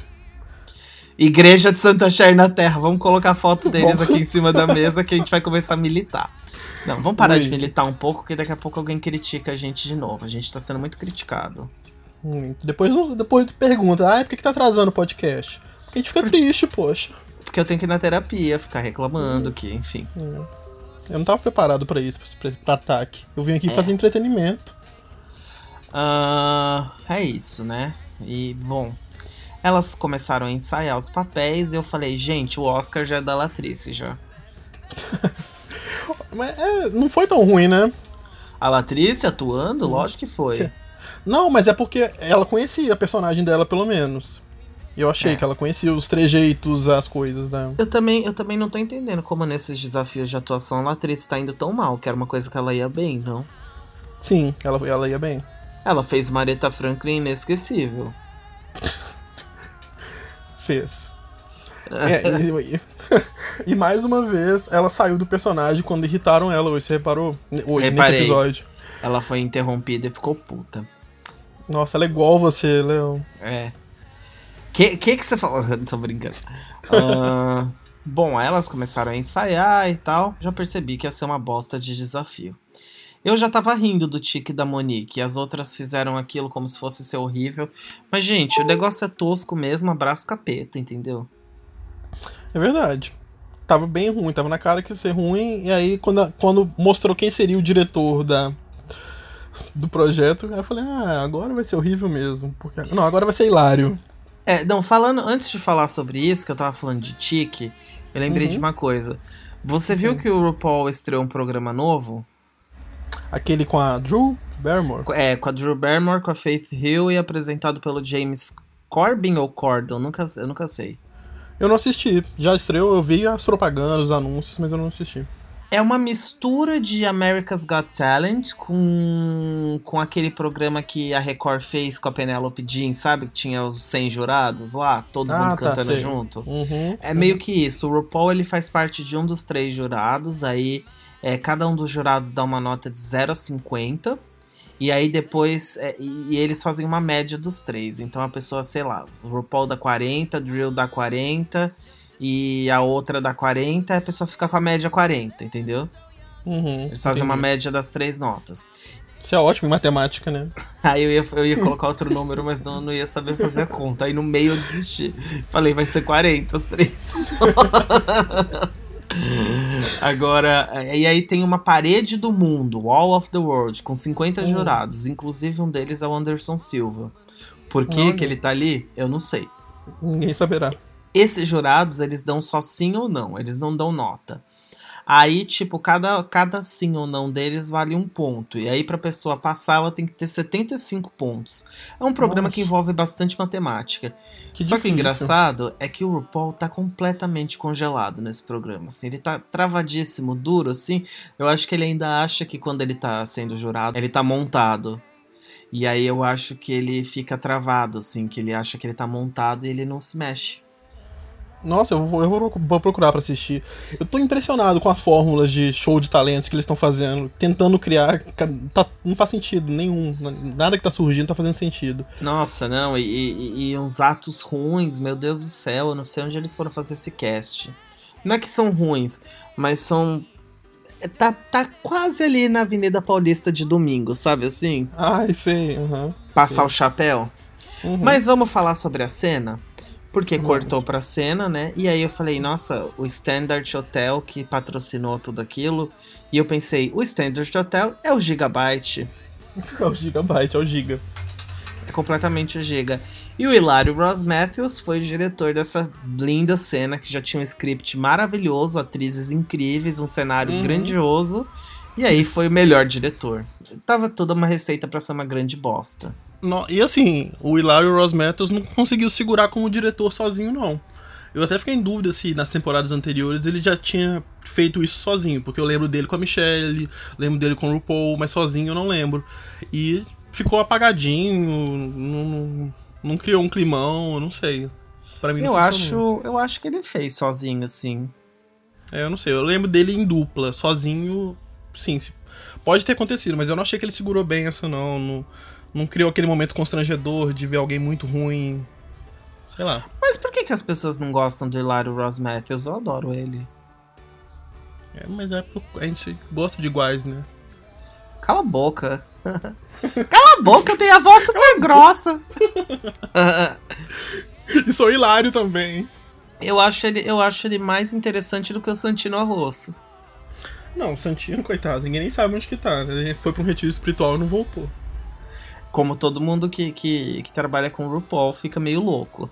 Igreja de Santa Cher na Terra. Vamos colocar a foto deles aqui em cima da mesa que a gente vai começar a militar. Não, vamos parar Ui. de militar um pouco, porque daqui a pouco alguém critica a gente de novo. A gente tá sendo muito criticado. Muito. Depois, depois pergunta, ah, por que, que tá atrasando o podcast? Porque a gente fica Por... triste, poxa. Porque eu tenho que ir na terapia, ficar reclamando, que, enfim. Hum. Eu não tava preparado para isso, pra, ataque. Eu vim aqui é. fazer entretenimento. Uh, é isso, né? E, bom, elas começaram a ensaiar os papéis e eu falei, gente, o Oscar já é da Latrice já. Mas é, não foi tão ruim, né? A Latrice atuando? Lógico que foi. Não, mas é porque ela conhecia a personagem dela, pelo menos. Eu achei é. que ela conhecia os trejeitos, as coisas da. Eu também, eu também não tô entendendo como nesses desafios de atuação a atriz tá indo tão mal, que era uma coisa que ela ia bem, não? Sim, ela, ela ia bem. Ela fez Mareta Franklin inesquecível. fez. é, e, e, mais uma vez, ela saiu do personagem quando irritaram ela hoje, você reparou? Hoje, Reparei. nesse episódio. Ela foi interrompida e ficou puta. Nossa, ela é igual você, Leão. É. Que, que que você falou? Tô brincando. Uh, bom, elas começaram a ensaiar e tal. Já percebi que ia ser uma bosta de desafio. Eu já tava rindo do tique da Monique. As outras fizeram aquilo como se fosse ser horrível. Mas, gente, o negócio é tosco mesmo. Abraço capeta, entendeu? É verdade. Tava bem ruim, tava na cara que ia ser ruim. E aí, quando, quando mostrou quem seria o diretor da, do projeto, eu falei, ah, agora vai ser horrível mesmo. Porque... Não, agora vai ser hilário. É, não, falando, antes de falar sobre isso, que eu tava falando de tique, eu lembrei uhum. de uma coisa. Você viu que o RuPaul estreou um programa novo? Aquele com a Drew Barrymore? É, com a Drew Barrymore, com a Faith Hill e apresentado pelo James Corbin ou Cordon, nunca, eu nunca sei. Eu não assisti. Já estreou, eu vi as propagandas, os anúncios, mas eu não assisti. É uma mistura de America's Got Talent com, com aquele programa que a Record fez com a Penelope Jean, sabe? Que tinha os 100 jurados lá, todo ah, mundo tá, cantando sei. junto. Uhum, é uhum. meio que isso. O RuPaul ele faz parte de um dos três jurados, aí é, cada um dos jurados dá uma nota de 0 a 50. E aí depois. É, e, eles fazem uma média dos três. Então a pessoa, sei lá, o RuPaul dá 40, Drill dá 40 e a outra dá 40, a pessoa fica com a média 40, entendeu? Uhum, Eles fazem uma média das três notas. Isso é ótimo em matemática, né? Aí eu ia, eu ia colocar outro número, mas não, não ia saber fazer a conta. Aí no meio eu desisti. Falei, vai ser 40 as três. Agora, e aí tem uma parede do mundo, Wall of the World, com 50 Hum. jurados. Inclusive um deles é o Anderson Silva. Por que, que ele tá ali? Eu não sei. Ninguém saberá. Esses jurados, eles dão só sim ou não, eles não dão nota. Aí, tipo, cada, cada sim ou não deles vale um ponto. E aí, pra pessoa passar, ela tem que ter 75 pontos. É um programa Nossa. que envolve bastante matemática. Que Só que o difícil. engraçado é que o RuPaul tá completamente congelado nesse programa. Assim, ele tá travadíssimo, duro, assim. Eu acho que ele ainda acha que quando ele tá sendo jurado, ele tá montado. E aí eu acho que ele fica travado, assim, que ele acha que ele tá montado e ele não se mexe. Nossa, eu vou, eu vou procurar pra assistir. Eu tô impressionado com as fórmulas de show de talentos que eles estão fazendo, tentando criar. tá- não faz sentido nenhum. Nada que tá surgindo tá fazendo sentido. Nossa, não, e, e, e uns atos ruins, meu Deus do céu, eu não sei onde eles foram fazer esse cast. Não é que são ruins, mas são. é, Tá, tá quase ali na Avenida Paulista de domingo, sabe assim? Ai, sei. aham. Passar Sim. o chapéu. Uhum. Mas vamos falar sobre a cena? Porque Vamos. cortou pra cena, né? E aí eu falei, nossa, o Standard Hotel que patrocinou tudo aquilo. E eu pensei, o Standard Hotel é o Gigabyte. É o Gigabyte, é o Giga. É completamente o Giga. E o Hilário Ross Matthews foi o diretor dessa linda cena, que já tinha um script maravilhoso, atrizes incríveis, um cenário Uhum. grandioso. E aí foi o melhor diretor. Tava toda uma receita pra ser uma grande bosta. No- e assim, o Hilário Ross Matthews não conseguiu segurar como diretor sozinho, não. Eu até fiquei em dúvida se nas temporadas anteriores ele já tinha feito isso sozinho, porque eu lembro dele com a Michelle, lembro dele com o RuPaul, mas sozinho eu não lembro. E ficou apagadinho, não, não, não criou um climão, eu não sei. Pra mim não Eu acho, eu acho que ele fez sozinho, assim. É, eu não sei, eu lembro dele em dupla, sozinho, sim, pode ter acontecido, mas eu não achei que ele segurou bem essa não, não, não criou aquele momento constrangedor de ver alguém muito ruim, sei lá. Mas por que, que as pessoas não gostam do Hilário Ross Matthews? Eu adoro ele. É, mas é a gente gosta de iguais, né? Cala a boca. Cala a boca, tem a voz super grossa. E sou hilário também. eu, acho ele, eu acho ele mais interessante do que o Santino Arroz. Não, o Santino, coitado, ninguém nem sabe onde que tá? Ele foi pra um retiro espiritual e não voltou. Como todo mundo que, que, que trabalha com RuPaul fica meio louco.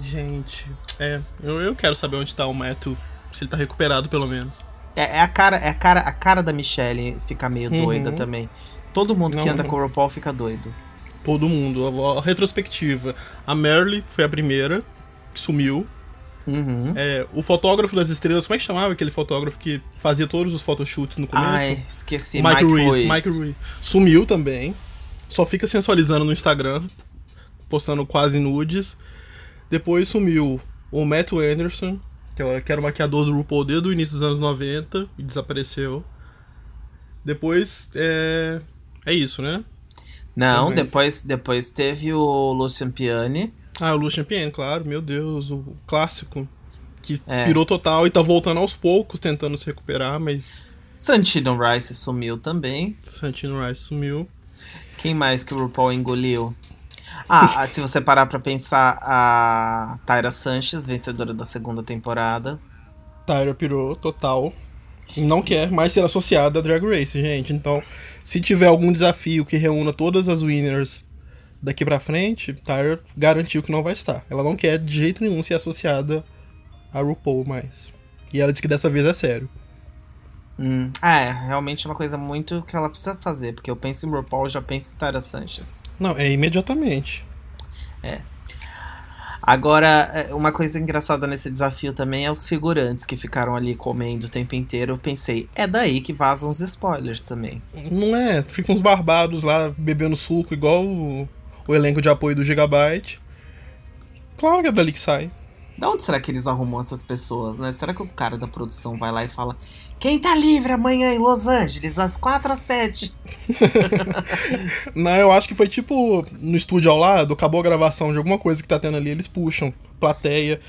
Gente, é, eu, eu quero saber onde tá o Meto, se ele tá recuperado pelo menos. É, é a cara, é a cara, a cara da Michelle fica meio Uhum. doida também. Todo mundo que Não, anda não. com o RuPaul fica doido. Todo mundo, a, a retrospectiva. A Merle foi a primeira, que sumiu. Uhum. É, o fotógrafo das estrelas, como é que chamava aquele fotógrafo que fazia todos os photoshoots no começo? Ai, esqueci. o Mike, Mike, Ruiz, Ruiz. Mike Ruiz. Sumiu também. Só fica sensualizando no Instagram, postando quase nudes. Depois sumiu o Matt Anderson, que era- o maquiador do RuPaul desde o início dos anos 90 e desapareceu. Depois é. É isso, né? Não, Mas- depois, depois teve o Lucian Piani. Ah, o Lucian Pien, claro, meu Deus, o clássico. Que É. pirou total e tá voltando aos poucos, tentando se recuperar, mas Santino Rice sumiu também. Santino Rice sumiu. Quem mais que o RuPaul engoliu? Ah, se você parar pra pensar, a Tyra Sanches, vencedora da segunda temporada. Tyra pirou total. Não quer mais ser associada a Drag Race, gente. Então, se tiver algum desafio que reúna todas as winners daqui pra frente, Tyra garantiu que não vai estar. Ela não quer de jeito nenhum ser associada a RuPaul mais. E ela disse que dessa vez é sério. Hum, ah, é, realmente é uma coisa muito que ela precisa fazer, porque eu penso em RuPaul, já penso em Tyra Sanches. Não, é imediatamente. Agora, é, uma coisa engraçada nesse desafio também é os figurantes que ficaram ali comendo o tempo inteiro. Eu pensei, é daí que vazam os spoilers também. Não é? Ficam uns barbados lá bebendo suco, igual o, o elenco de apoio do Gigabyte. Claro que é dali que sai. Da onde será que eles arrumam essas pessoas, né? Será que o cara da produção vai lá e fala: Quem tá livre amanhã em Los Angeles, às 4 às 7? Não, eu acho que foi tipo no estúdio ao lado, acabou a gravação de alguma coisa que tá tendo ali, eles puxam, plateia.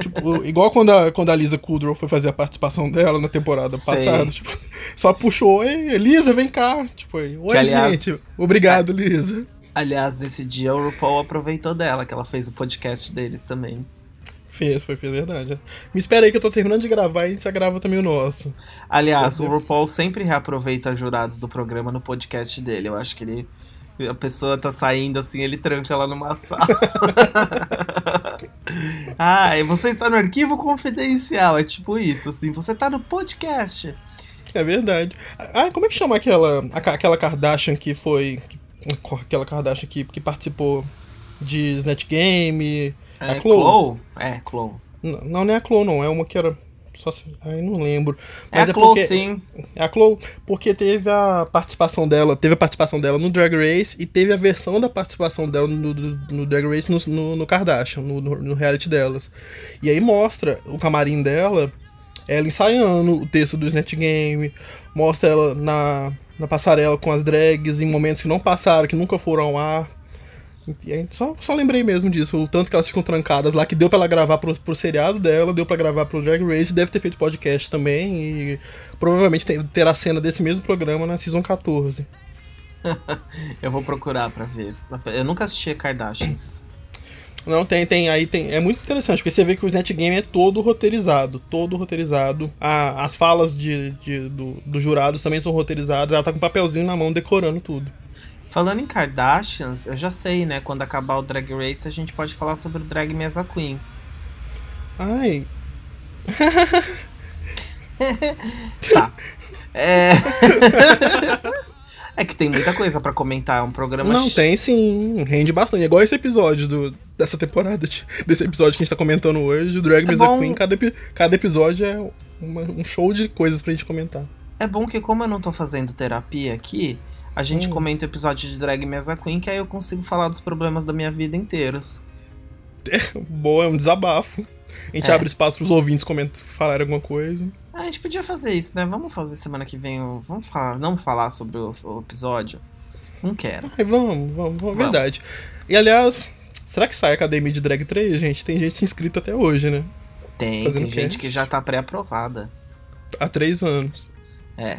Tipo, igual quando a, quando a Lisa Kudrow foi fazer a participação dela na temporada Sei. passada. Tipo, só puxou, ei, Lisa, vem cá. Tipo, aí, oi, Que, aliás, gente. Obrigado, Lisa. Aliás, nesse dia o RuPaul aproveitou dela, que ela fez o podcast deles também. Fez, foi, foi verdade. Me espera aí que eu tô terminando de gravar e a gente já grava também o nosso. Aliás, o? RuPaul sempre reaproveita jurados do programa no podcast dele. Eu acho que ele. A pessoa tá saindo assim, ele tranca ela numa sala. ah, e você está no arquivo confidencial. É tipo isso, assim. Você tá no podcast. É verdade. Ah, como é que chama aquela, aquela Kardashian que foi. que- aquela Kardashian que, que participou de Snatch Game. É, A Chloe? Chloe? É, Chloe. Não, não é a Chloe, não. É uma que era. Só se... Ai, não lembro. É a Chloe, porque, sim. É a Chloe, porque teve a participação dela, teve a participação dela no Drag Race e teve a versão da participação dela no, no Drag Race no, no, no Kardashian, no, no, no reality delas. E aí mostra o camarim dela, ela ensaiando o texto do Snatch Game, mostra ela na, na passarela com as drags em momentos que não passaram, que nunca foram ao ar. E aí, só, só lembrei mesmo disso, o tanto que elas ficam trancadas lá, que deu pra ela gravar pro, pro seriado dela, deu pra gravar pro Drag Race, deve ter feito podcast também, e provavelmente terá cena desse mesmo programa na Season 14. Eu vou procurar pra ver. Eu nunca assisti a Kardashians. Não, tem, tem, aí tem. É muito interessante, porque você vê que o Snatch Game é todo roteirizado, todo roteirizado. A- as falas de, de- do- dos jurados também são roteirizadas, ela tá com um papelzinho na mão decorando tudo. Falando em Kardashians, eu já sei, né? Quando acabar o Drag Race, a gente pode falar sobre o Drag Mesa Queen. Ai, Tá. É. é que tem muita coisa pra comentar. É um programa. não, tem sim, rende bastante. É igual esse episódio do, dessa temporada, de- desse episódio que a gente tá comentando hoje, o Drag É Race bom. Queen. Cada, cada episódio é uma- um show de coisas pra gente comentar. É bom que, como eu não tô fazendo terapia aqui, a gente Hum. comenta o episódio de Drag Mesa Queen, que aí eu consigo falar dos problemas da minha vida inteiros. Boa, é um desabafo. A gente É. abre espaço pros ouvintes comentar, falarem alguma coisa. Ah, a gente podia fazer isso, né? Vamos fazer semana que vem. Vamos falar, não falar sobre o, o episódio? Não quero. Ai, vamos, vamos, vamos, verdade. E aliás, será que sai a Academia de Drag 3, gente? Tem gente inscrita até hoje, né? Tem, Fazendo tem gente que já tá pré-aprovada. Há três anos. É.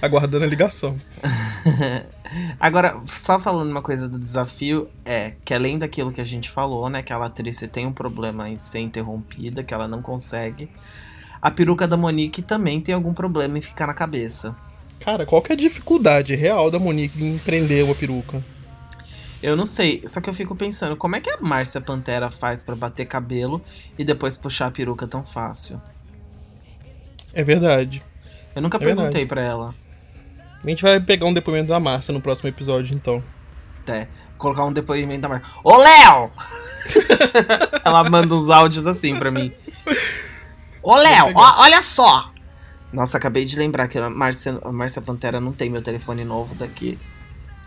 Aguardando a ligação. Agora, só falando uma coisa do desafio, é que além daquilo que a gente falou, né? Que a atriz tem um problema em ser interrompida, que ela não consegue. A peruca da Monique também tem algum problema em ficar na cabeça. Cara, qual que é a dificuldade real da Monique em prender uma peruca? Eu não sei, só que eu fico pensando, como é que a Márcia Pantera faz pra bater cabelo e depois puxar a peruca tão fácil? É verdade. Eu nunca É perguntei pra ela. A gente vai pegar um depoimento da Márcia no próximo episódio, então. Até colocar um depoimento da Márcia. Ô, Léo! ela manda uns áudios assim pra mim. Ô, Léo, olha só! Nossa, acabei de lembrar que a Márcia, a Márcia Pantera não tem meu telefone novo daqui.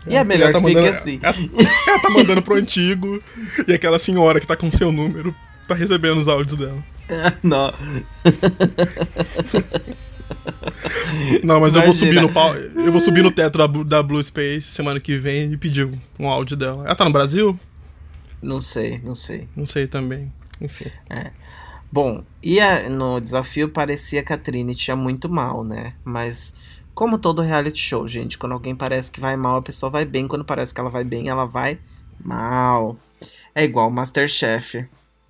E é melhor que tá fique mandando- assim. Ela, ela tá mandando pro antigo. E aquela senhora que tá com seu número tá recebendo os áudios dela. Não. Não, mas eu vou subir no pau. Eu vou subir no teto da, Blue- da Blue Space semana que vem e pedir um, áudio dela. Ela tá no Brasil? Não sei, não sei. Não sei também. Enfim. Bom, e a- no desafio parecia que a Trinity ia muito mal, né? Mas, como todo reality show, gente, quando alguém parece que vai mal, a pessoa vai bem. Quando parece que ela vai bem, ela vai mal. É igual o Masterchef.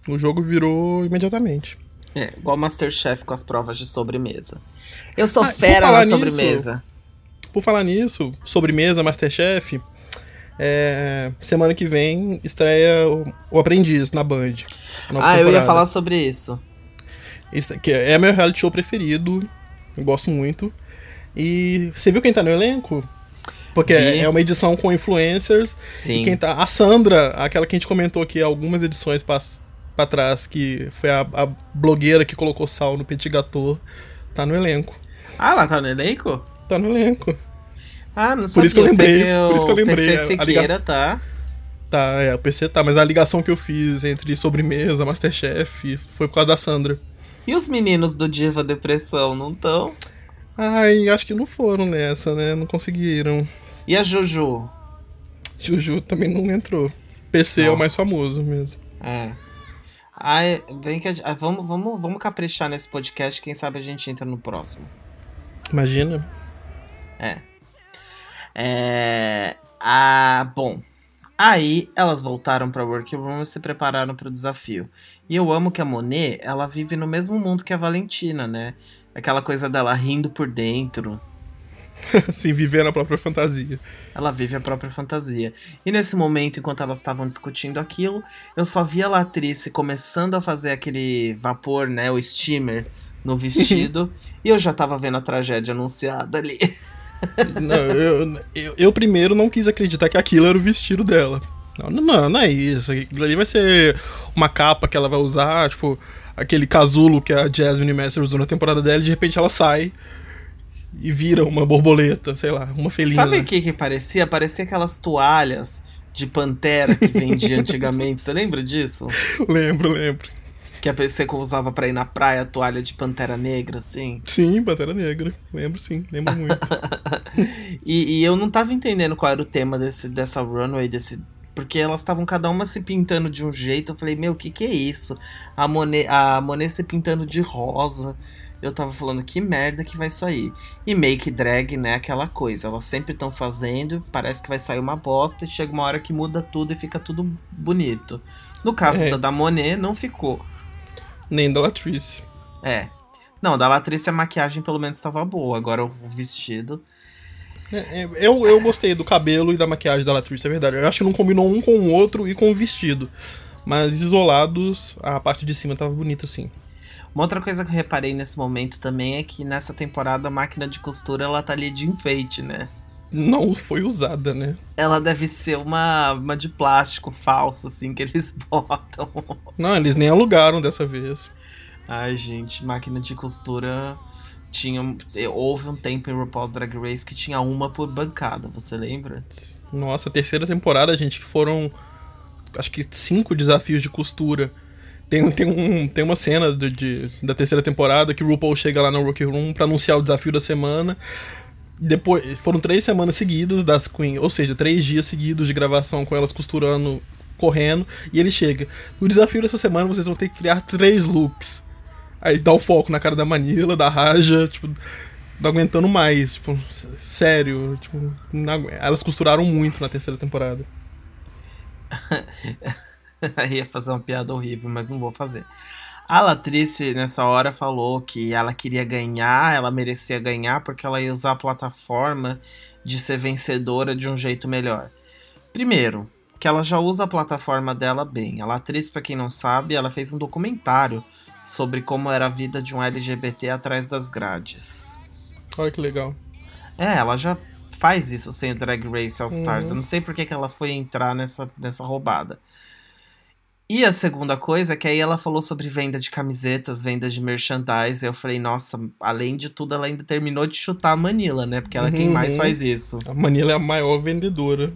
O jogo virou imediatamente. É, igual o Masterchef com as provas de sobremesa. Eu sou Ah, fera na nisso, sobremesa. Por falar nisso, sobremesa, Masterchef. é, semana que vem estreia o, o Aprendiz na Band. a nova Ah, eu ia temporada. falar sobre isso. Esse que é meu reality show preferido. Eu gosto muito. E você viu quem tá no elenco? Porque Vi. é uma edição com influencers. Sim. E quem tá. A Sandra, aquela que a gente comentou aqui algumas edições pra, pra trás, que foi a, a blogueira que colocou sal no petit gâteau, tá no elenco. Ah, ela tá no elenco? Tá no elenco. Ah, não Por sabia. isso que eu sei lembrei, que por isso que eu lembrei, PC a- a Siqueira tá. Tá, é, o PC tá, mas a ligação que eu fiz entre sobremesa, Masterchef, foi por causa da Sandra. E os meninos do Diva Depressão, não tão? Ai, acho que não foram nessa, né? Não conseguiram. E a Juju? Juju também não entrou. PC é Não. o mais famoso mesmo. É. Ai, vem que a, ah, vamos, vamos, vamos caprichar nesse podcast, quem sabe a gente entra no próximo. Imagina. É. É. Ah, bom. Aí elas voltaram para workroom e se prepararam para o desafio. E eu amo que a Monet, ela vive no mesmo mundo que a Valentina, né? Aquela coisa dela rindo por dentro. Sim, viver na própria fantasia. Ela vive a própria fantasia. E nesse momento, enquanto elas estavam discutindo aquilo, eu só vi a Latrice começando a fazer aquele vapor, né? O steamer no vestido. e eu já tava vendo a tragédia anunciada ali. não, eu, eu, eu, primeiro não quis acreditar que aquilo era o vestido dela. Não, não, não é isso. Aquilo ali vai ser uma capa que ela vai usar, tipo, aquele casulo que a Jasmine Master usou na temporada dela, e de repente ela sai e vira uma borboleta, sei lá, uma felina. Sabe o que que parecia? Parecia aquelas toalhas de pantera que vendia antigamente. Você lembra disso? lembro, lembro que a PC usava pra ir na praia, toalha de pantera negra, assim. Sim, pantera negra. Lembro sim, lembro muito. e, e, eu não tava entendendo qual era o tema desse, dessa runway, desse. Porque elas estavam cada uma se pintando de um jeito. Eu falei, meu, o que, que é isso? A Monet, a Monet se pintando de rosa. Eu tava falando, que merda que vai sair. E make drag, né? Aquela coisa. Elas sempre estão fazendo, parece que vai sair uma bosta, e chega uma hora que muda tudo e fica tudo bonito. No caso é. da, da Monet, não ficou. Nem da Latrice. É. Não, da Latrice a maquiagem pelo menos estava boa, agora o vestido. É, é, eu, eu gostei do cabelo e da maquiagem da Latrice, é verdade. Eu acho que não combinou um com o outro e com o vestido. Mas isolados, a parte de cima tava bonita assim. Uma outra coisa que eu reparei nesse momento também é que nessa temporada a máquina de costura ela tá ali de enfeite, né? Não foi usada, né? Ela deve ser uma, uma de plástico falso, assim, que eles botam. Não, eles nem alugaram dessa vez. Ai, gente, máquina de costura tinha. Houve um tempo em RuPaul's Drag Race que tinha uma por bancada, você lembra? Nossa, terceira temporada, gente, que foram. Acho que cinco desafios de costura. Tem, tem, um, tem uma cena de, de, da terceira temporada que o RuPaul chega lá no Rookie Room pra anunciar o desafio da semana depois foram três semanas seguidas das Queen, ou seja, três dias seguidos de gravação com elas costurando, correndo, e ele chega. No desafio dessa semana vocês vão ter que criar três looks. Aí dá o foco na cara da Manila, da Raja, tipo, não aguentando mais, tipo, sério, tipo, não, elas costuraram muito na terceira temporada. Aí ia fazer uma piada horrível, mas não vou fazer. A Latrice, nessa hora, falou que ela queria ganhar, ela merecia ganhar, porque ela ia usar a plataforma de ser vencedora de um jeito melhor. Primeiro, que ela já usa a plataforma dela bem. A Latrice, para quem não sabe, ela fez um documentário sobre como era a vida de um LGBT atrás das grades. Olha que legal. É, ela já faz isso sem o Drag Race All Stars. Uhum. Eu não sei por que, que ela foi entrar nessa, nessa roubada. E a segunda coisa é que aí ela falou sobre venda de camisetas, venda de merchandise. Eu falei, nossa, além de tudo, ela ainda terminou de chutar a Manila, né? Porque ela é quem mais uhum. faz isso. A Manila é a maior vendedora.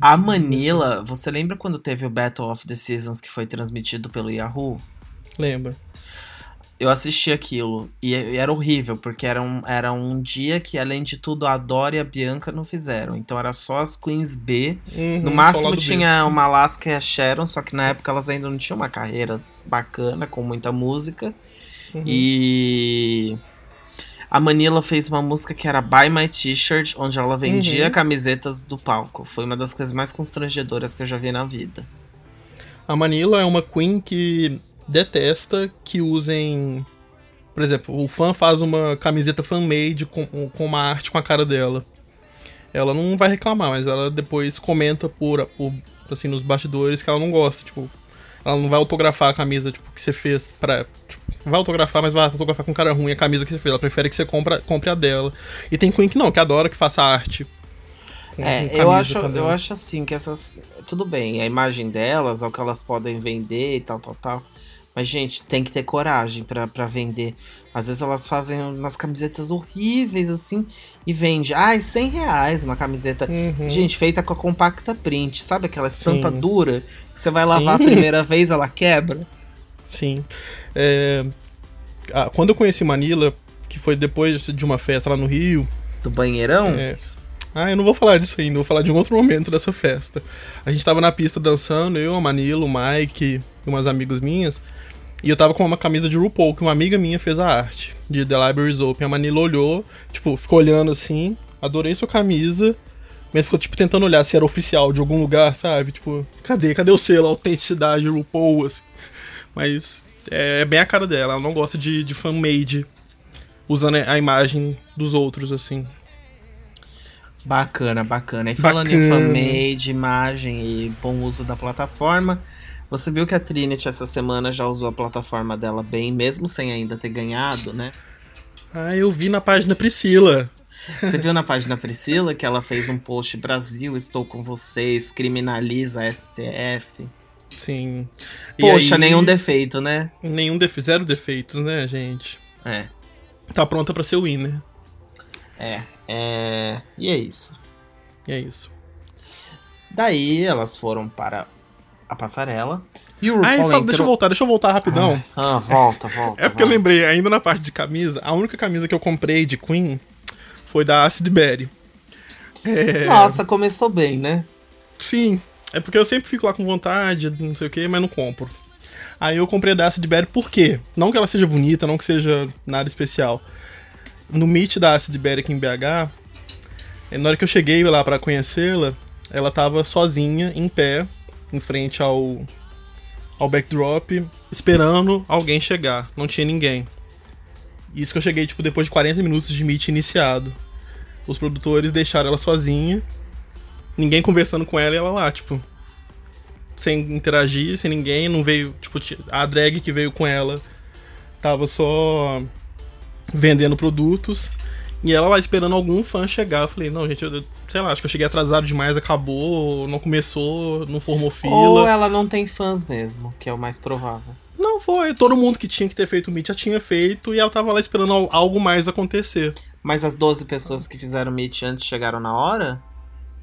A Manila, você lembra quando teve o Battle of the Seasons que foi transmitido pelo Yahoo? Lembra eu assisti aquilo e, era horrível, porque era um, era um dia que, além de tudo, a Dora e a Bianca não fizeram. Então era só as Queens B. Uhum, no máximo tinha B. uma Alaska e a Sharon, só que na época elas ainda não tinham uma carreira bacana, com muita música. Uhum. E. A Manila fez uma música que era Buy My T-shirt, onde ela vendia uhum. camisetas do palco. Foi uma das coisas mais constrangedoras que eu já vi na vida. A Manila é uma queen que detesta que usem. Por exemplo, o fã faz uma camiseta fan-made com, com uma arte com a cara dela. Ela não vai reclamar, mas ela depois comenta por, por assim, nos bastidores que ela não gosta. Tipo, ela não vai autografar a camisa tipo, que você fez pra. Tipo, vai autografar, mas vai autografar com cara ruim a camisa que você fez. Ela prefere que você compra, compre a dela. E tem Queen que não, que adora que faça arte. Com, é, com eu acho, eu acho assim que essas. Tudo bem, a imagem delas, é o que elas podem vender e tal, tal, tal. Mas, gente, tem que ter coragem para vender. Às vezes elas fazem umas camisetas horríveis, assim, e vende. Ai, 100 reais uma camiseta. Uhum. Gente, feita com a compacta print. Sabe aquela estampa Sim. dura? Que você vai lavar Sim. a primeira vez, ela quebra? Sim. É... quando eu conheci Manila, que foi depois de uma festa lá no Rio. Do banheirão? É... Ah, eu não vou falar disso ainda, vou falar de um outro momento dessa festa. A gente tava na pista dançando, eu, a Manilo, o Mike e umas amigas minhas. E eu tava com uma camisa de RuPaul, que uma amiga minha fez a arte, de The Libraries Open. A Manila olhou, tipo, ficou olhando assim, adorei sua camisa, mas ficou, tipo, tentando olhar se era oficial de algum lugar, sabe? Tipo, cadê? Cadê o selo, a autenticidade RuPaul, assim? Mas é, é bem a cara dela, ela não gosta de, de fan-made, usando a imagem dos outros, assim. Bacana, bacana. E falando Bacana. em fan-made, imagem e bom uso da plataforma, você viu que a Trinity essa semana já usou a plataforma dela bem, mesmo sem ainda ter ganhado, né? Ah, eu vi na página Priscila. Você viu na página Priscila que ela fez um post Brasil, estou com vocês, criminaliza a STF. Sim. Poxa, aí, nenhum defeito, né? Nenhum defe... Zero defeitos, né, gente? É, Tá pronta pra ser winner. é, é. E é isso. E é isso. Daí elas foram para a passarela. E o Ai, RuPaul fala- entrou... deixa eu voltar, deixa eu voltar rapidão. Ah, volta, volta. É porque eu vai. lembrei, ainda na parte de camisa, a única camisa que eu comprei de Queen foi da Acid Berry. É, Nossa, começou bem, né? Sim, é porque eu sempre fico lá com vontade, não sei o que, mas não compro. Aí eu comprei da Acid Berry por quê? Não que ela seja bonita, não que seja nada especial. No Meet da Acid Berry aqui em BH, eh, na hora que eu cheguei lá pra conhecê-la, ela tava sozinha, em pé, em frente ao, ao backdrop, esperando alguém chegar. Não tinha ninguém. Isso que eu cheguei, tipo, depois de 40 minutos de Meet iniciado. Os produtores deixaram ela sozinha, ninguém conversando com ela e ela lá, tipo, sem interagir, sem ninguém, não veio, tipo, ti- a drag que veio com ela tava só vendendo produtos e ela lá esperando algum fã chegar. Eu falei, não, gente, eu, sei lá, acho que eu cheguei atrasado demais, acabou, não começou, não formou fila. Ou ela não tem fãs mesmo, que é o mais provável. Não foi, todo mundo que tinha que ter feito o meet já tinha feito e ela tava lá esperando al- algo mais acontecer. Mas as 12 pessoas que fizeram meet antes chegaram na hora?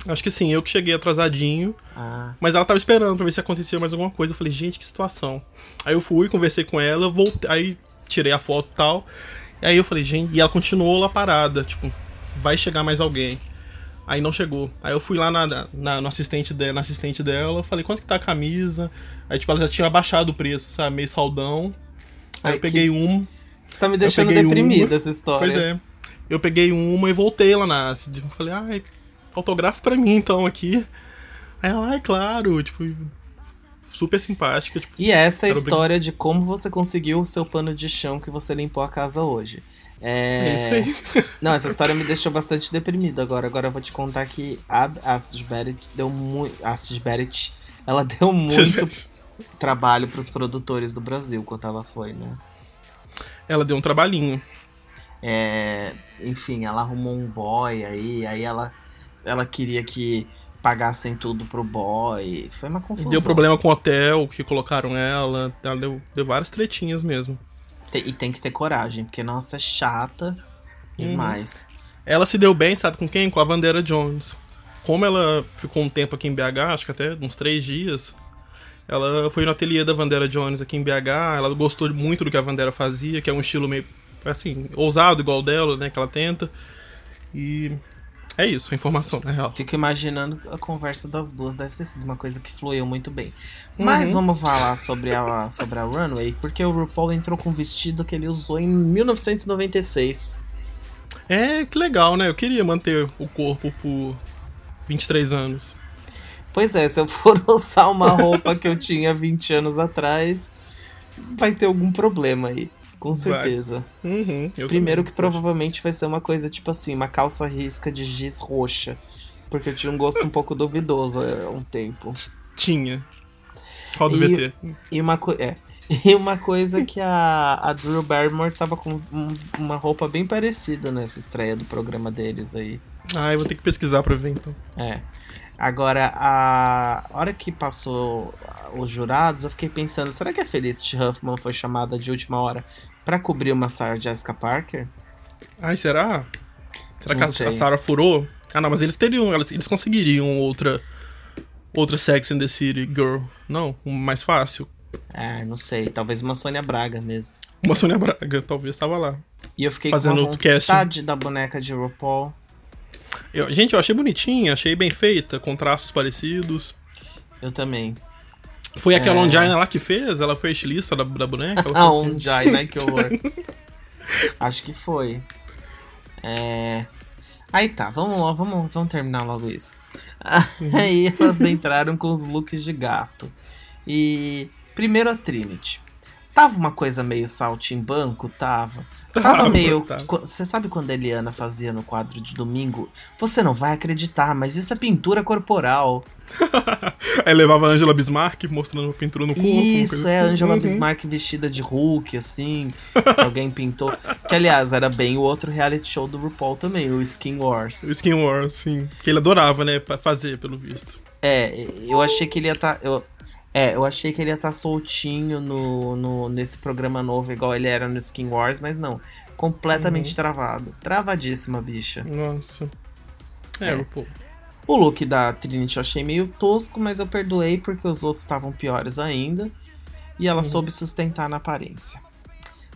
Acho que sim, eu que cheguei atrasadinho. Ah, Mas ela tava esperando pra ver se acontecia mais alguma coisa. Eu falei, gente, que situação. Aí eu fui, conversei com ela, voltei, aí tirei a foto e tal. E aí eu falei, gente, e ela continuou lá parada, tipo, vai chegar mais alguém. Aí não chegou. Aí eu fui lá na, na, no assistente dela, na assistente dela, falei, quanto que tá a camisa? Aí, tipo, ela já tinha abaixado o preço, sabe? Meio saldão. Aí Ai, eu peguei um. você tá me deixando deprimida uma. essa história. Pois é. Eu peguei uma e voltei lá na Acid. Falei, ai, autógrafo pra mim então aqui. Aí ela, ai, claro, tipo, super simpática, tipo, E essa é a história de como você conseguiu o seu pano de chão que você limpou a casa hoje. É... é isso aí. Não, essa história me deixou bastante deprimida agora. Agora eu vou te contar que a Acid Barrett deu muito. Acid Barrett, ela deu muito trabalho pros produtores do Brasil quando ela foi, né? Ela deu um trabalhinho. É, enfim, ela arrumou um boy aí, aí ela, ela queria que pagassem tudo pro boy. Foi uma confusão. Deu problema com o hotel que colocaram ela. Ela deu, deu várias tretinhas mesmo. E tem que ter coragem, porque nossa, é chata Uhum. demais. Ela se deu bem, sabe com quem? Com a Vandera Jones. Como ela ficou um tempo aqui em BH, acho que até uns três dias, ela foi no ateliê da Vandera Jones aqui em BH, ela gostou muito do que a Vandera fazia, que é um estilo meio, assim, ousado igual o dela, né, que ela tenta. E é isso, a informação, na real. Fico imaginando a conversa das duas, deve ter sido uma coisa que fluiu muito bem. Mas Uhum. vamos falar sobre a, sobre a Runway, porque o RuPaul entrou com um vestido que ele usou em 1996. É, que legal, né? Eu queria manter o corpo por 23 anos. Pois é, se eu for usar uma roupa que eu tinha 20 anos atrás, vai ter algum problema aí, com certeza. Uhum, Primeiro que provavelmente vai ser uma coisa tipo assim, uma calça risca de giz roxa. Porque eu tinha um gosto um pouco duvidoso há um tempo. Tinha. Roda o E- VT. E uma, é. e uma coisa que a, a Drew Barrymore tava com um- uma roupa bem parecida nessa estreia do programa deles aí. Ah, eu vou ter que pesquisar pra ver então. É. Agora, a hora que passou os jurados, eu fiquei pensando, será que a Felicity Huffman foi chamada de última hora pra cobrir uma Sarah Jessica Parker? Ai, será? Será que Não a- sei. a Sarah furou? Ah, não, mas eles teriam, eles, conseguiriam outra outra Sex and the City girl. Não, um mais fácil. É, não sei, talvez uma Sônia Braga mesmo. Uma Sônia Braga, talvez tava lá. E eu fiquei Fazendo com uma casting. vontade da boneca de RuPaul. Eu, gente, eu achei bonitinha, achei bem feita, com traços parecidos. Eu também. Foi aquela é... Onjaina lá que fez? Ela foi estilista da, da boneca? A Onjaina, que horror. Acho que foi. É... Aí tá, vamos lá, vamos, vamos terminar logo isso. Aí elas entraram com os looks de gato. E primeiro a Trinity. Tava uma coisa meio saltimbanco, tava. Tava meio. Você sabe quando a Eliana fazia no quadro de domingo? Você não vai acreditar, mas isso é pintura corporal. Aí levava a Angela Bismarck mostrando a pintura no corpo. Isso, é, a assim. Angela uhum. Bismarck vestida de Hulk, assim, que alguém pintou. Que, aliás, era bem o outro reality show do RuPaul também, o Skin Wars. O Skin Wars, sim. Que ele adorava, né, fazer, pelo visto. É, eu achei que ele ia estar... Tá, eu, é, eu achei que ele ia estar tá soltinho no, no, nesse programa novo, igual ele era no Skin Wars, mas não. Completamente uhum. travado. Travadíssima, bicha. Nossa. É, é. Pô. O look da Trinity eu achei meio tosco, mas eu perdoei porque os outros estavam piores ainda. E ela uhum. soube sustentar na aparência.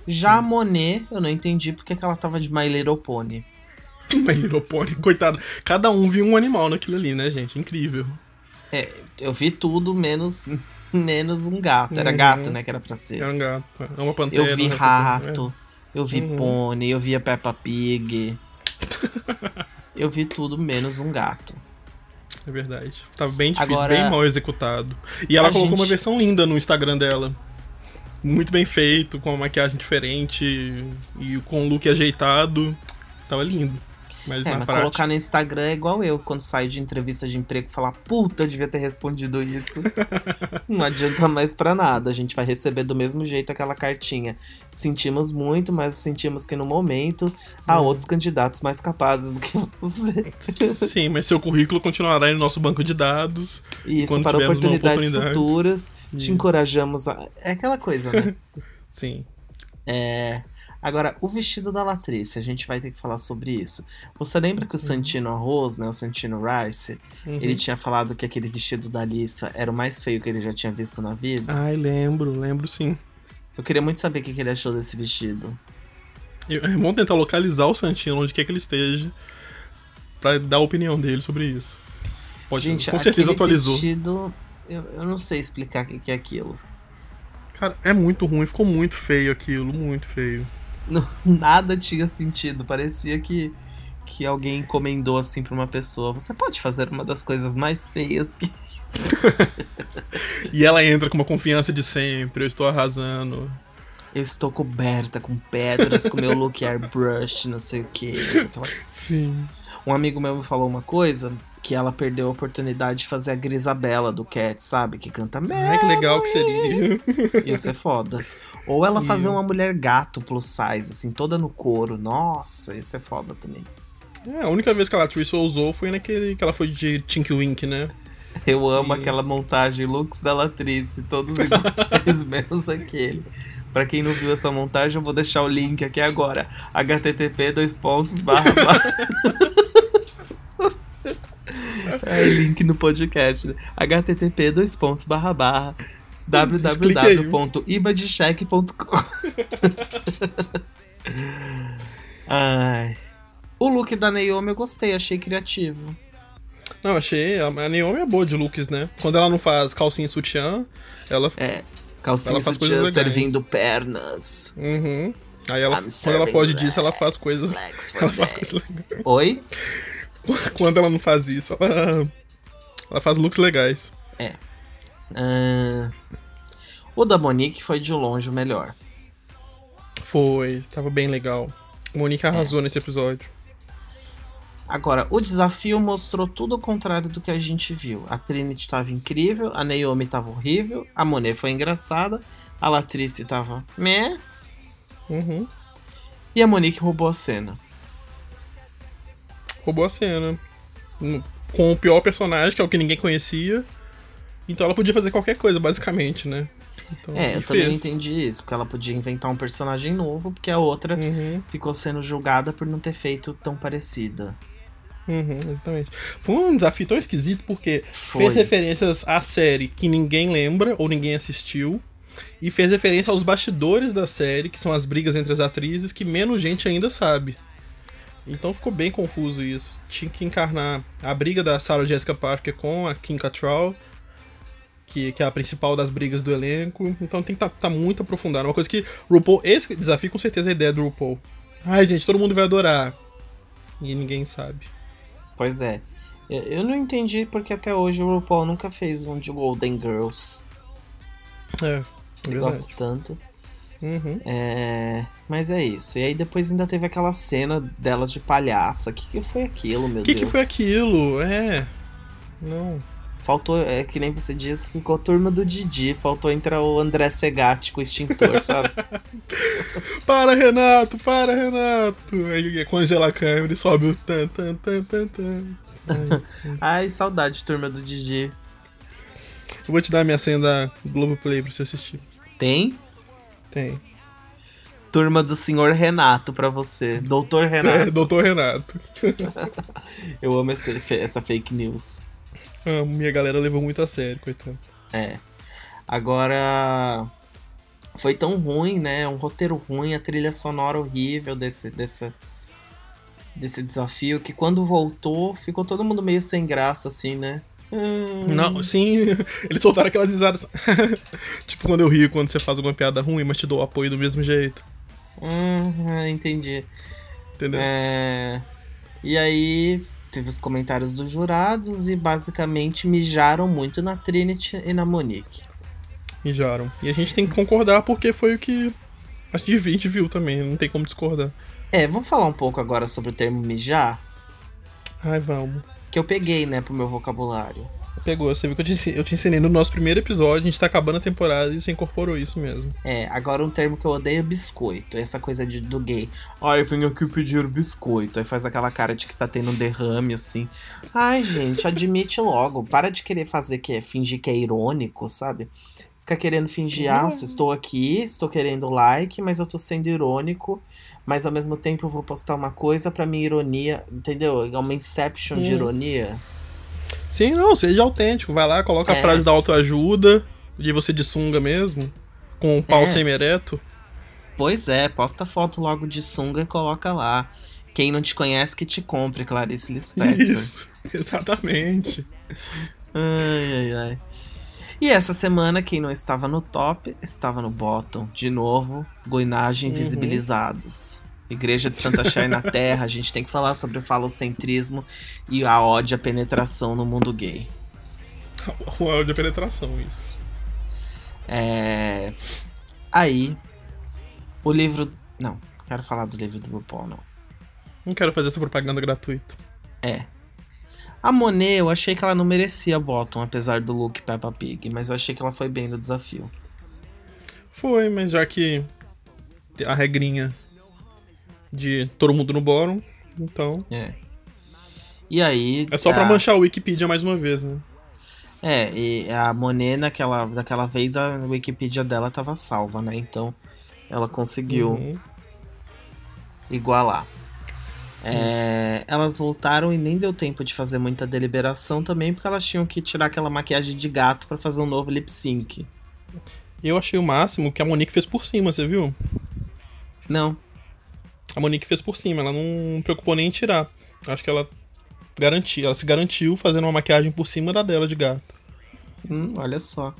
Já a Monet, eu não entendi porque que ela tava de My Little Pony. My Little Pony, coitado. Cada um viu um animal naquilo ali, né, gente? Incrível. É, eu vi tudo menos menos um gato. Era uhum. gato, né, que era pra ser. Era um gato. É uma pantera. Eu vi né, rato, é. eu vi uhum. pônei, eu vi a Peppa Pig. eu vi tudo menos um gato. É verdade. Tava bem difícil, Agora, bem mal executado. E ela colocou gente... uma versão linda no Instagram dela. Muito bem feito, com uma maquiagem diferente e com o look ajeitado. Tava lindo. Mas, é, mas colocar no Instagram é igual eu, quando saio de entrevista de emprego, falar, puta, eu devia ter respondido isso. não adianta mais pra nada. A gente vai receber do mesmo jeito aquela cartinha. Sentimos muito, mas sentimos que no momento há hum. outros candidatos mais capazes do que você. Sim, mas seu currículo continuará no nosso banco de dados. Isso, para oportunidades futuras. Isso. Te encorajamos a. É aquela coisa, né? Sim. É. Agora, o vestido da Latrice, a gente vai ter que falar sobre isso. Você lembra que o uhum. Santino Arroz, né, o Santino Rice, uhum. ele tinha falado que aquele vestido da Alissa era o mais feio que ele já tinha visto na vida? Ai, lembro, lembro sim. Eu queria muito saber o que ele achou desse vestido. Eu, vamos tentar localizar o Santino onde quer que ele esteja para dar a opinião dele sobre isso. Pode, Gente, com certeza atualizou. vestido, eu, eu não sei explicar o que, que é aquilo. Cara, é muito ruim, ficou muito feio aquilo, muito feio. Não, nada tinha sentido. Parecia que, que alguém encomendou assim pra uma pessoa. Você pode fazer uma das coisas mais feias que. e ela entra com uma confiança de sempre. Eu estou arrasando. Eu estou coberta com pedras, com meu look airbrush, não sei o que. Sim. Um amigo meu me falou uma coisa que ela perdeu a oportunidade de fazer a Grisabela do Cat, sabe? Que canta Ai, que legal que seria. Isso é foda. Ou ela fazer uma mulher gato plus size, assim, toda no couro. Nossa, isso é foda também. É, a única vez que ela Triss usou foi naquele que ela foi de Tink Wink, né? Eu amo e... aquela montagem looks da Latrice, todos iguais, menos aquele. Pra quem não viu essa montagem, eu vou deixar o link aqui agora. http dois pontos barra barra. É, link no podcast. Né? http dois pontos barra barra www.ibadecheck.com Ai. O look da Naomi eu gostei, achei criativo. Não, achei. A Naomi é boa de looks, né? Quando ela não faz calcinha e sutiã, ela. É, calcinha e sutiã servindo pernas. Uhum. Aí ela, quando ela foge disso, ela faz coisas. Ela faz coisas legais. Oi? Quando ela não faz isso, ela, ela faz looks legais. É. Uh, o da Monique foi de longe o melhor. Foi, estava bem legal. Monique arrasou é. nesse episódio. Agora, o desafio mostrou tudo o contrário do que a gente viu. A Trinity estava incrível, a Naomi estava horrível, a Monet foi engraçada, a Latrice estava meh. Uhum. E a Monique roubou a cena. Roubou a cena. Com o pior personagem, que é o que ninguém conhecia. Então ela podia fazer qualquer coisa, basicamente, né? Então, é, eu fez. também entendi isso, porque ela podia inventar um personagem novo, porque a outra uhum. ficou sendo julgada por não ter feito tão parecida. Uhum, exatamente. Foi um desafio tão esquisito porque Foi. fez referências à série que ninguém lembra ou ninguém assistiu. E fez referência aos bastidores da série, que são as brigas entre as atrizes, que menos gente ainda sabe. Então ficou bem confuso isso. Tinha que encarnar a briga da Sarah Jessica Parker com a Kim Cattrall, que, que é a principal das brigas do elenco. Então tem que estar tá, tá muito aprofundado. Uma coisa que RuPaul, esse desafio com certeza é a ideia do RuPaul. Ai, gente, todo mundo vai adorar. E ninguém sabe. Pois é. Eu não entendi porque até hoje o RuPaul nunca fez um de Golden Girls. É, eu gosto tanto. Uhum. É... Mas é isso. E aí depois ainda teve aquela cena delas de palhaça. O que, que foi aquilo, meu que Deus? O que foi aquilo? É. Não. Faltou, é que nem você disse, ficou a turma do Didi. Faltou entrar o André Segatti com o extintor, sabe? para, Renato! Para, Renato! Aí congela a câmera e sobe o tan, tan, tan, tan, tan. Ai, saudade, turma do Didi. Eu vou te dar a minha senha da Globoplay pra você assistir. Tem? Tem. Turma do Senhor Renato pra você. Doutor Renato. É, Doutor Renato. Eu amo esse, essa fake news. Amo, minha galera levou muito a sério, coitado. É. Agora. Foi tão ruim, né? Um roteiro ruim, a trilha sonora horrível desse, desse, desse desafio, que quando voltou, ficou todo mundo meio sem graça, assim, né? Hum. Não, sim, eles soltaram aquelas risadas. tipo quando eu rio quando você faz alguma piada ruim, mas te dou apoio do mesmo jeito. Hum, entendi. Entendeu? É... E aí teve os comentários dos jurados e basicamente mijaram muito na Trinity e na Monique. Mijaram. E a gente tem que concordar porque foi o que a gente viu também, não tem como discordar. É, vamos falar um pouco agora sobre o termo mijar? Ai, vamos que eu peguei, né, pro meu vocabulário. Pegou, você viu que eu te, eu te ensinei no nosso primeiro episódio, a gente tá acabando a temporada e você incorporou isso mesmo. É, agora um termo que eu odeio é biscoito. Essa coisa de, do gay. Ai, vem aqui pedir biscoito. Aí faz aquela cara de que tá tendo um derrame, assim. Ai, gente, admite logo. Para de querer fazer que é fingir que é irônico, sabe? Fica querendo fingir, ah, estou aqui, estou querendo like, mas eu tô sendo irônico mas ao mesmo tempo eu vou postar uma coisa para minha ironia, entendeu? É uma inception de ironia. Sim, não, seja autêntico. Vai lá, coloca é. a frase da autoajuda, e você de sunga mesmo, com um pau é. semi-ereto. Pois é, posta foto logo de sunga e coloca lá. Quem não te conhece que te compre, Clarice Lispector. Isso, exatamente. ai, ai, ai. E essa semana, quem não estava no top, estava no bottom. De novo, Goinagem uhum. Visibilizados. Igreja de Santa Chay na Terra, a gente tem que falar sobre o falocentrismo e a ódio à penetração no mundo gay. O ódio à penetração, isso. É... Aí, o livro... Não, quero falar do livro do RuPaul, não. Não quero fazer essa propaganda gratuita. É, a Monet, eu achei que ela não merecia bottom, apesar do look Peppa Pig, mas eu achei que ela foi bem no desafio. Foi, mas já que a regrinha de todo mundo no bottom, então. É. E aí. É só a... pra manchar o Wikipedia mais uma vez, né? É, e a Monet, naquela, daquela vez, a Wikipedia dela tava salva, né? Então ela conseguiu uhum. igualar. É, elas voltaram e nem deu tempo de fazer muita deliberação também, porque elas tinham que tirar aquela maquiagem de gato para fazer um novo lip sync. Eu achei o máximo que a Monique fez por cima, você viu? Não. A Monique fez por cima, ela não preocupou nem em tirar. Acho que ela garantiu, ela se garantiu fazendo uma maquiagem por cima da dela de gato. Hum, olha só.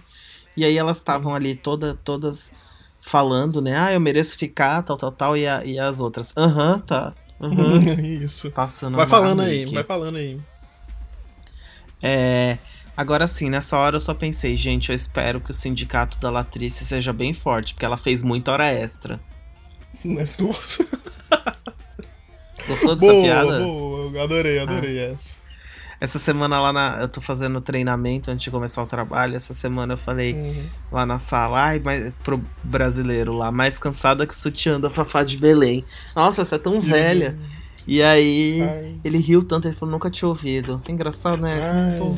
E aí elas estavam ali toda, todas falando, né? Ah, eu mereço ficar, tal, tal, tal. E, a, e as outras, aham, tá. Uhum. Isso. Passando Vai falando aí, vai falando aí. É. Agora sim, nessa hora eu só pensei, gente, eu espero que o sindicato da Latrice seja bem forte, porque ela fez muita hora extra. Nossa. Gostou dessa boa, piada? Boa, adorei, adorei ah. essa. Essa semana lá na. Eu tô fazendo treinamento antes de começar o trabalho. Essa semana eu falei uhum. lá na sala, ai, mas pro brasileiro lá, mais cansada que o sutiã da Fafá de Belém. Nossa, você é tão velha. E aí ai. ele riu tanto, ele falou, nunca tinha ouvido. É engraçado, né? Ai, tô...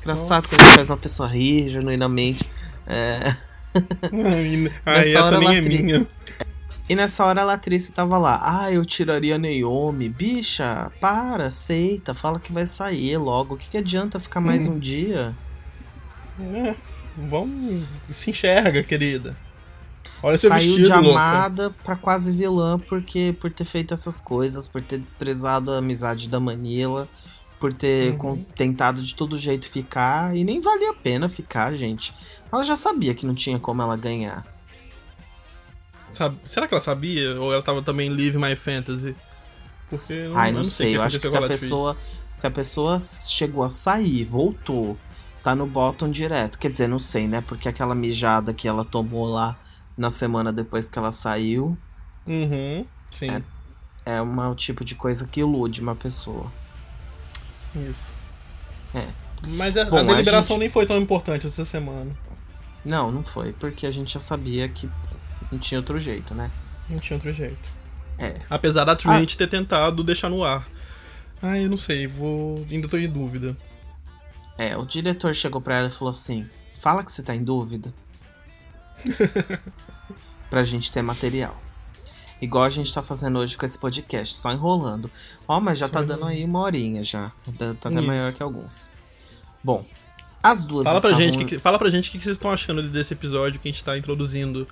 Engraçado Nossa. quando a gente faz uma pessoa rir genuinamente. É. Ai, essa nem é minha. E nessa hora a Latrice tava lá. Ah, eu tiraria a Naomi. Bicha, para, aceita. Fala que vai sair logo. O que, que adianta ficar mais hum. um dia? É, vamos. Se enxerga, querida. Olha seu saiu vestido, de louca. amada pra quase vilã porque por ter feito essas coisas, por ter desprezado a amizade da Manila, por ter Uhum. tentado de todo jeito ficar e nem valia a pena ficar, gente. Ela já sabia que não tinha como ela ganhar. Sabe- será que ela sabia? Ou ela tava também Live My Fantasy? Porque eu Ai, eu não sei, o eu acho que se a Latrice. pessoa se a pessoa chegou a sair, voltou, tá no bottom direto. Quer dizer, não sei, né? Porque aquela mijada que ela tomou lá na semana depois que ela saiu Uhum, sim, É. é uma, o tipo de coisa que ilude uma pessoa. isso. É. Mas a, Bom, a a deliberação gente- nem foi tão importante essa semana. Não, não foi, porque a gente já sabia que não tinha outro jeito, né? Não tinha outro jeito. É. Apesar da Trinity ter tentado deixar no ar. Ah, eu não sei, vou. Ainda tô em dúvida. É, o diretor chegou pra ela e falou assim: fala que você tá em dúvida. pra gente ter material. Igual a gente tá fazendo hoje com esse podcast, só enrolando. Ó, mas já Só tá dando aí uma horinha já. Tá tá até maior que alguns. Bom, as duas Fala pra, estavam... gente, que, fala pra gente o que vocês estão achando desse episódio que a gente tá introduzindo.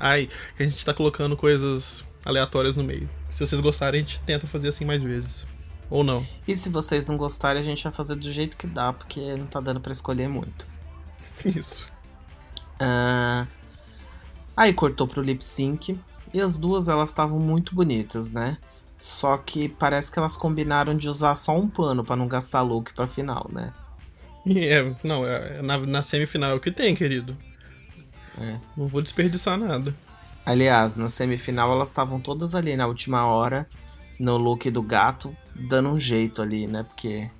Ai, que a gente tá colocando coisas aleatórias no meio. Se vocês gostarem, a gente tenta fazer assim mais vezes. Ou não. E se vocês não gostarem, a gente vai fazer do jeito que dá, porque não tá dando pra escolher muito. Isso. Ah, Aí cortou pro lip sync. E as duas elas estavam muito bonitas, né? Só que parece que elas combinaram de usar só um pano pra não gastar look pra final, né? É, não, é, é na, na semifinal é o que tem, querido. É. Não vou desperdiçar nada. Aliás, na semifinal elas estavam todas ali na última hora, no look do gato, dando um jeito ali, né? Porque.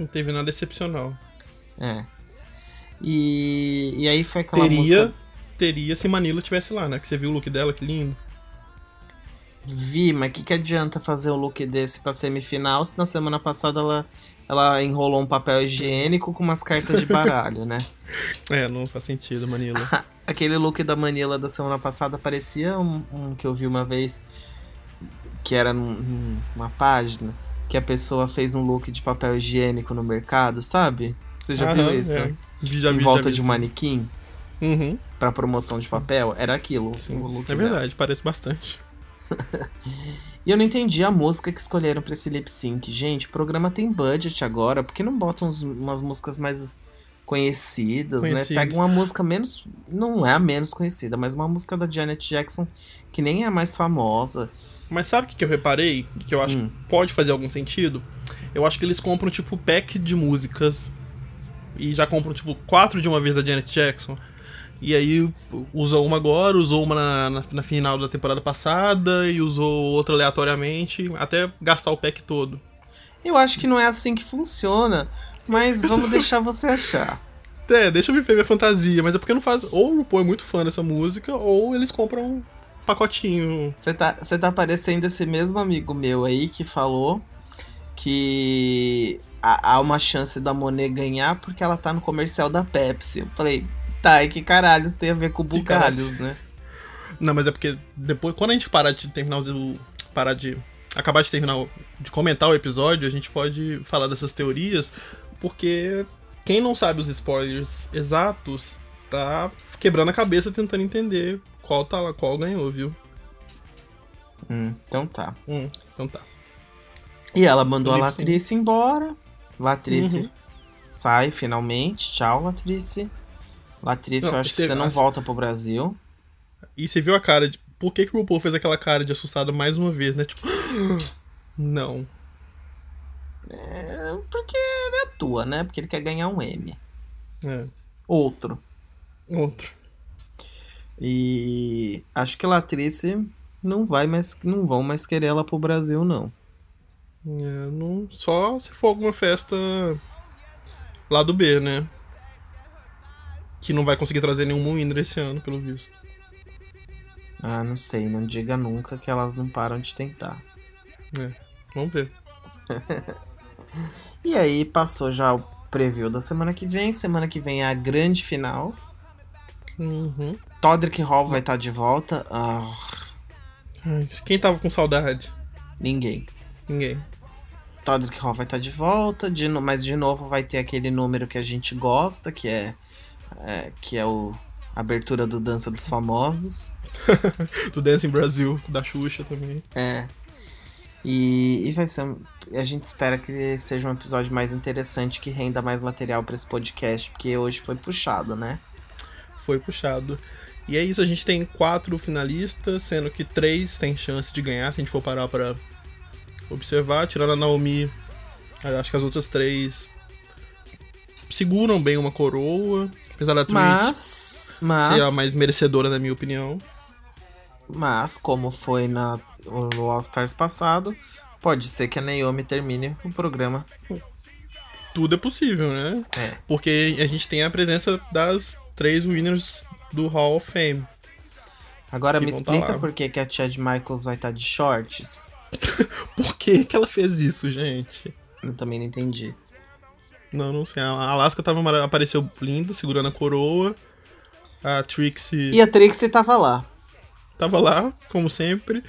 Não teve nada excepcional. É. E, e aí foi aquela Teria, música. teria se Manila tivesse lá, né? Que você viu o look dela, que lindo. Vi, mas o que, que adianta fazer um look desse pra semifinal se na semana passada ela, ela enrolou um papel higiênico com umas cartas de baralho, né? É, não faz sentido, Manila. Aquele look da Manila da semana passada parecia um, um que eu vi uma vez que era num- num- numa página que a pessoa fez um look de papel higiênico no mercado, sabe? Você já viu Aham, isso? é. Vi- já em vi, volta já vi, de um sim. manequim Uhum, pra promoção de papel? Era aquilo. sim. É verdade, parece bastante. E eu não entendi a música que escolheram pra esse lip sync. Gente, o programa tem budget agora, por que não botam uns- umas músicas mais conhecidas, Conhecidas. né? Pega uma música menos. Não é a menos conhecida, mas uma música da Janet Jackson que nem é a mais famosa. Mas sabe o que, que eu reparei? Que eu acho Hum. que pode fazer algum sentido? Eu acho que eles compram, tipo, pack de músicas. E já compram, tipo, quatro de uma vez da Janet Jackson. E aí usou uma agora, usou uma na, na, na final da temporada passada e usou outra aleatoriamente, até gastar o pack todo. Eu acho que não é assim que funciona, mas vamos deixar você achar. É, deixa eu viver minha fantasia, mas é porque não faz. Ou o RuPaul é muito fã dessa música, ou eles compram um pacotinho. Você tá, tá parecendo esse mesmo amigo meu aí que falou que há, há uma chance da Monet ganhar porque ela tá no comercial da Pepsi. Eu falei, tá, e que caralho isso tem a ver com Que bugalhos, né? Não, mas é porque depois, quando a gente parar de terminar o. parar de. acabar de terminar, de comentar o episódio, a gente pode falar dessas teorias, porque quem não sabe os spoilers exatos tá quebrando a cabeça tentando entender qual tá lá, qual ganhou, viu? Hum, então tá. Hum, então tá. E ela mandou a Felipe, sim. Latrice embora. Latrice Uhum. sai finalmente. Tchau, Latrice. Latrice, Não, eu acho que você- você não assim- volta pro Brasil. E você viu a cara de. Por que, que o RuPaul fez aquela cara de assustado mais uma vez, né? Tipo. Não. É, porque ele atua, né? Porque ele quer ganhar um M. É. Outro. Outro. E acho que a Latrice não vai mais, não vão mais querer ela pro Brasil, não. É, não, só se for alguma festa lá do B, né? Que não vai conseguir trazer nenhum winner esse ano, pelo visto. Ah, não sei, não diga nunca que elas não param de tentar. Vamos ver. E aí passou já o preview da semana que vem. Semana que vem é a grande final. Uhum. Todrick Hall vai estar de volta. Ah, Quem tava com saudade? ninguém. Ninguém. Todrick Hall vai estar de volta, de no- mas de novo vai ter aquele número que a gente gosta, que é, é, que é o abertura do Dança dos Famosos. do Dancing Brasil, da Xuxa também. É. E, e vai ser. A gente espera que seja um episódio mais interessante, que renda mais material para esse podcast, porque hoje foi puxado, né? Foi puxado. E é isso, a gente tem quatro finalistas, sendo que três têm chance de ganhar, se a gente for parar para observar. Tirando a Naomi, acho que as outras três seguram bem uma coroa, apesar da Twitch mas, mas, ser a mais merecedora, na minha opinião. Mas, como foi na, no All Stars passado, pode ser que a Naomi termine o programa. Tudo é possível, né? É. Porque a gente tem a presença das três winners do Hall of Fame. Agora me tá explica lá. por que, que a Chad Michaels vai estar de shorts. Por que, que ela fez isso, gente? Eu também não entendi. Não, não sei. A Alaska tava, apareceu linda, segurando a coroa. A Trixie E a Trixie tava lá. tava lá, como sempre.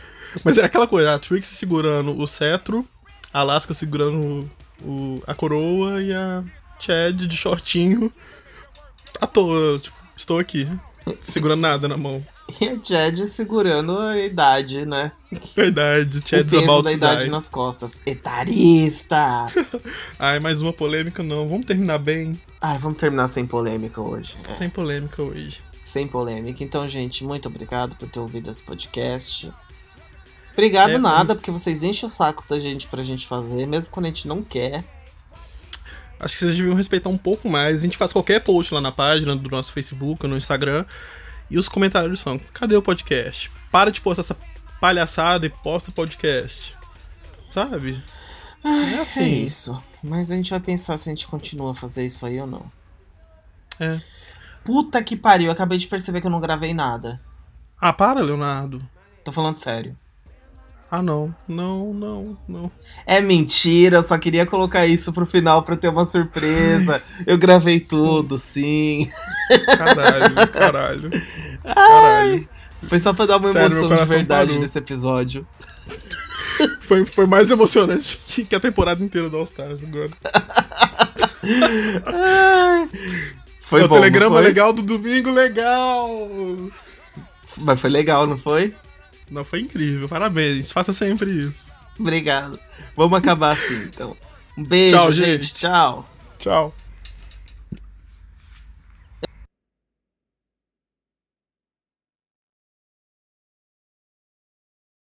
Mas é aquela coisa, a Trixie segurando o cetro, a Alaska segurando o, a coroa e a Chad de shortinho à toa. Tipo, estou aqui, segurando nada na mão. E a Chad segurando a idade, né? Verdade, o Chad's peso da idade die. nas costas. Etaristas! Ai, mais uma polêmica não. Vamos terminar bem, Ai, vamos terminar sem polêmica hoje. É, sem polêmica hoje. sem polêmica. Então, gente, muito obrigado por ter ouvido esse podcast. Obrigado É, nada, porque vocês enchem o saco da gente pra gente fazer, mesmo quando a gente não quer. Acho que vocês deviam respeitar um pouco mais. A gente faz qualquer post lá na página do nosso Facebook, no Instagram. E os comentários são: cadê o podcast? Para de postar essa palhaçada e posta o podcast. Sabe? É assim. É isso. Mas a gente vai pensar se a gente continua a fazer isso aí ou não. É. Puta que pariu, acabei de perceber que eu não gravei nada. Ah, para, Leonardo. Tô falando sério. Ah, não. Não, não, não. É mentira, eu só queria colocar isso pro final pra ter uma surpresa. Eu gravei tudo, sim. Caralho, caralho. Caralho. Foi só pra dar uma Sério, emoção de verdade parou. nesse episódio. Foi, foi mais emocionante que, a temporada inteira do All Stars agora. Ai. Foi o bom, telegrama foi? legal do domingo, legal! Mas foi legal, não foi? Não, foi incrível. Parabéns. Faça sempre isso. Obrigado. Vamos acabar assim, então. Um beijo, Tchau, gente. gente. Tchau. Tchau.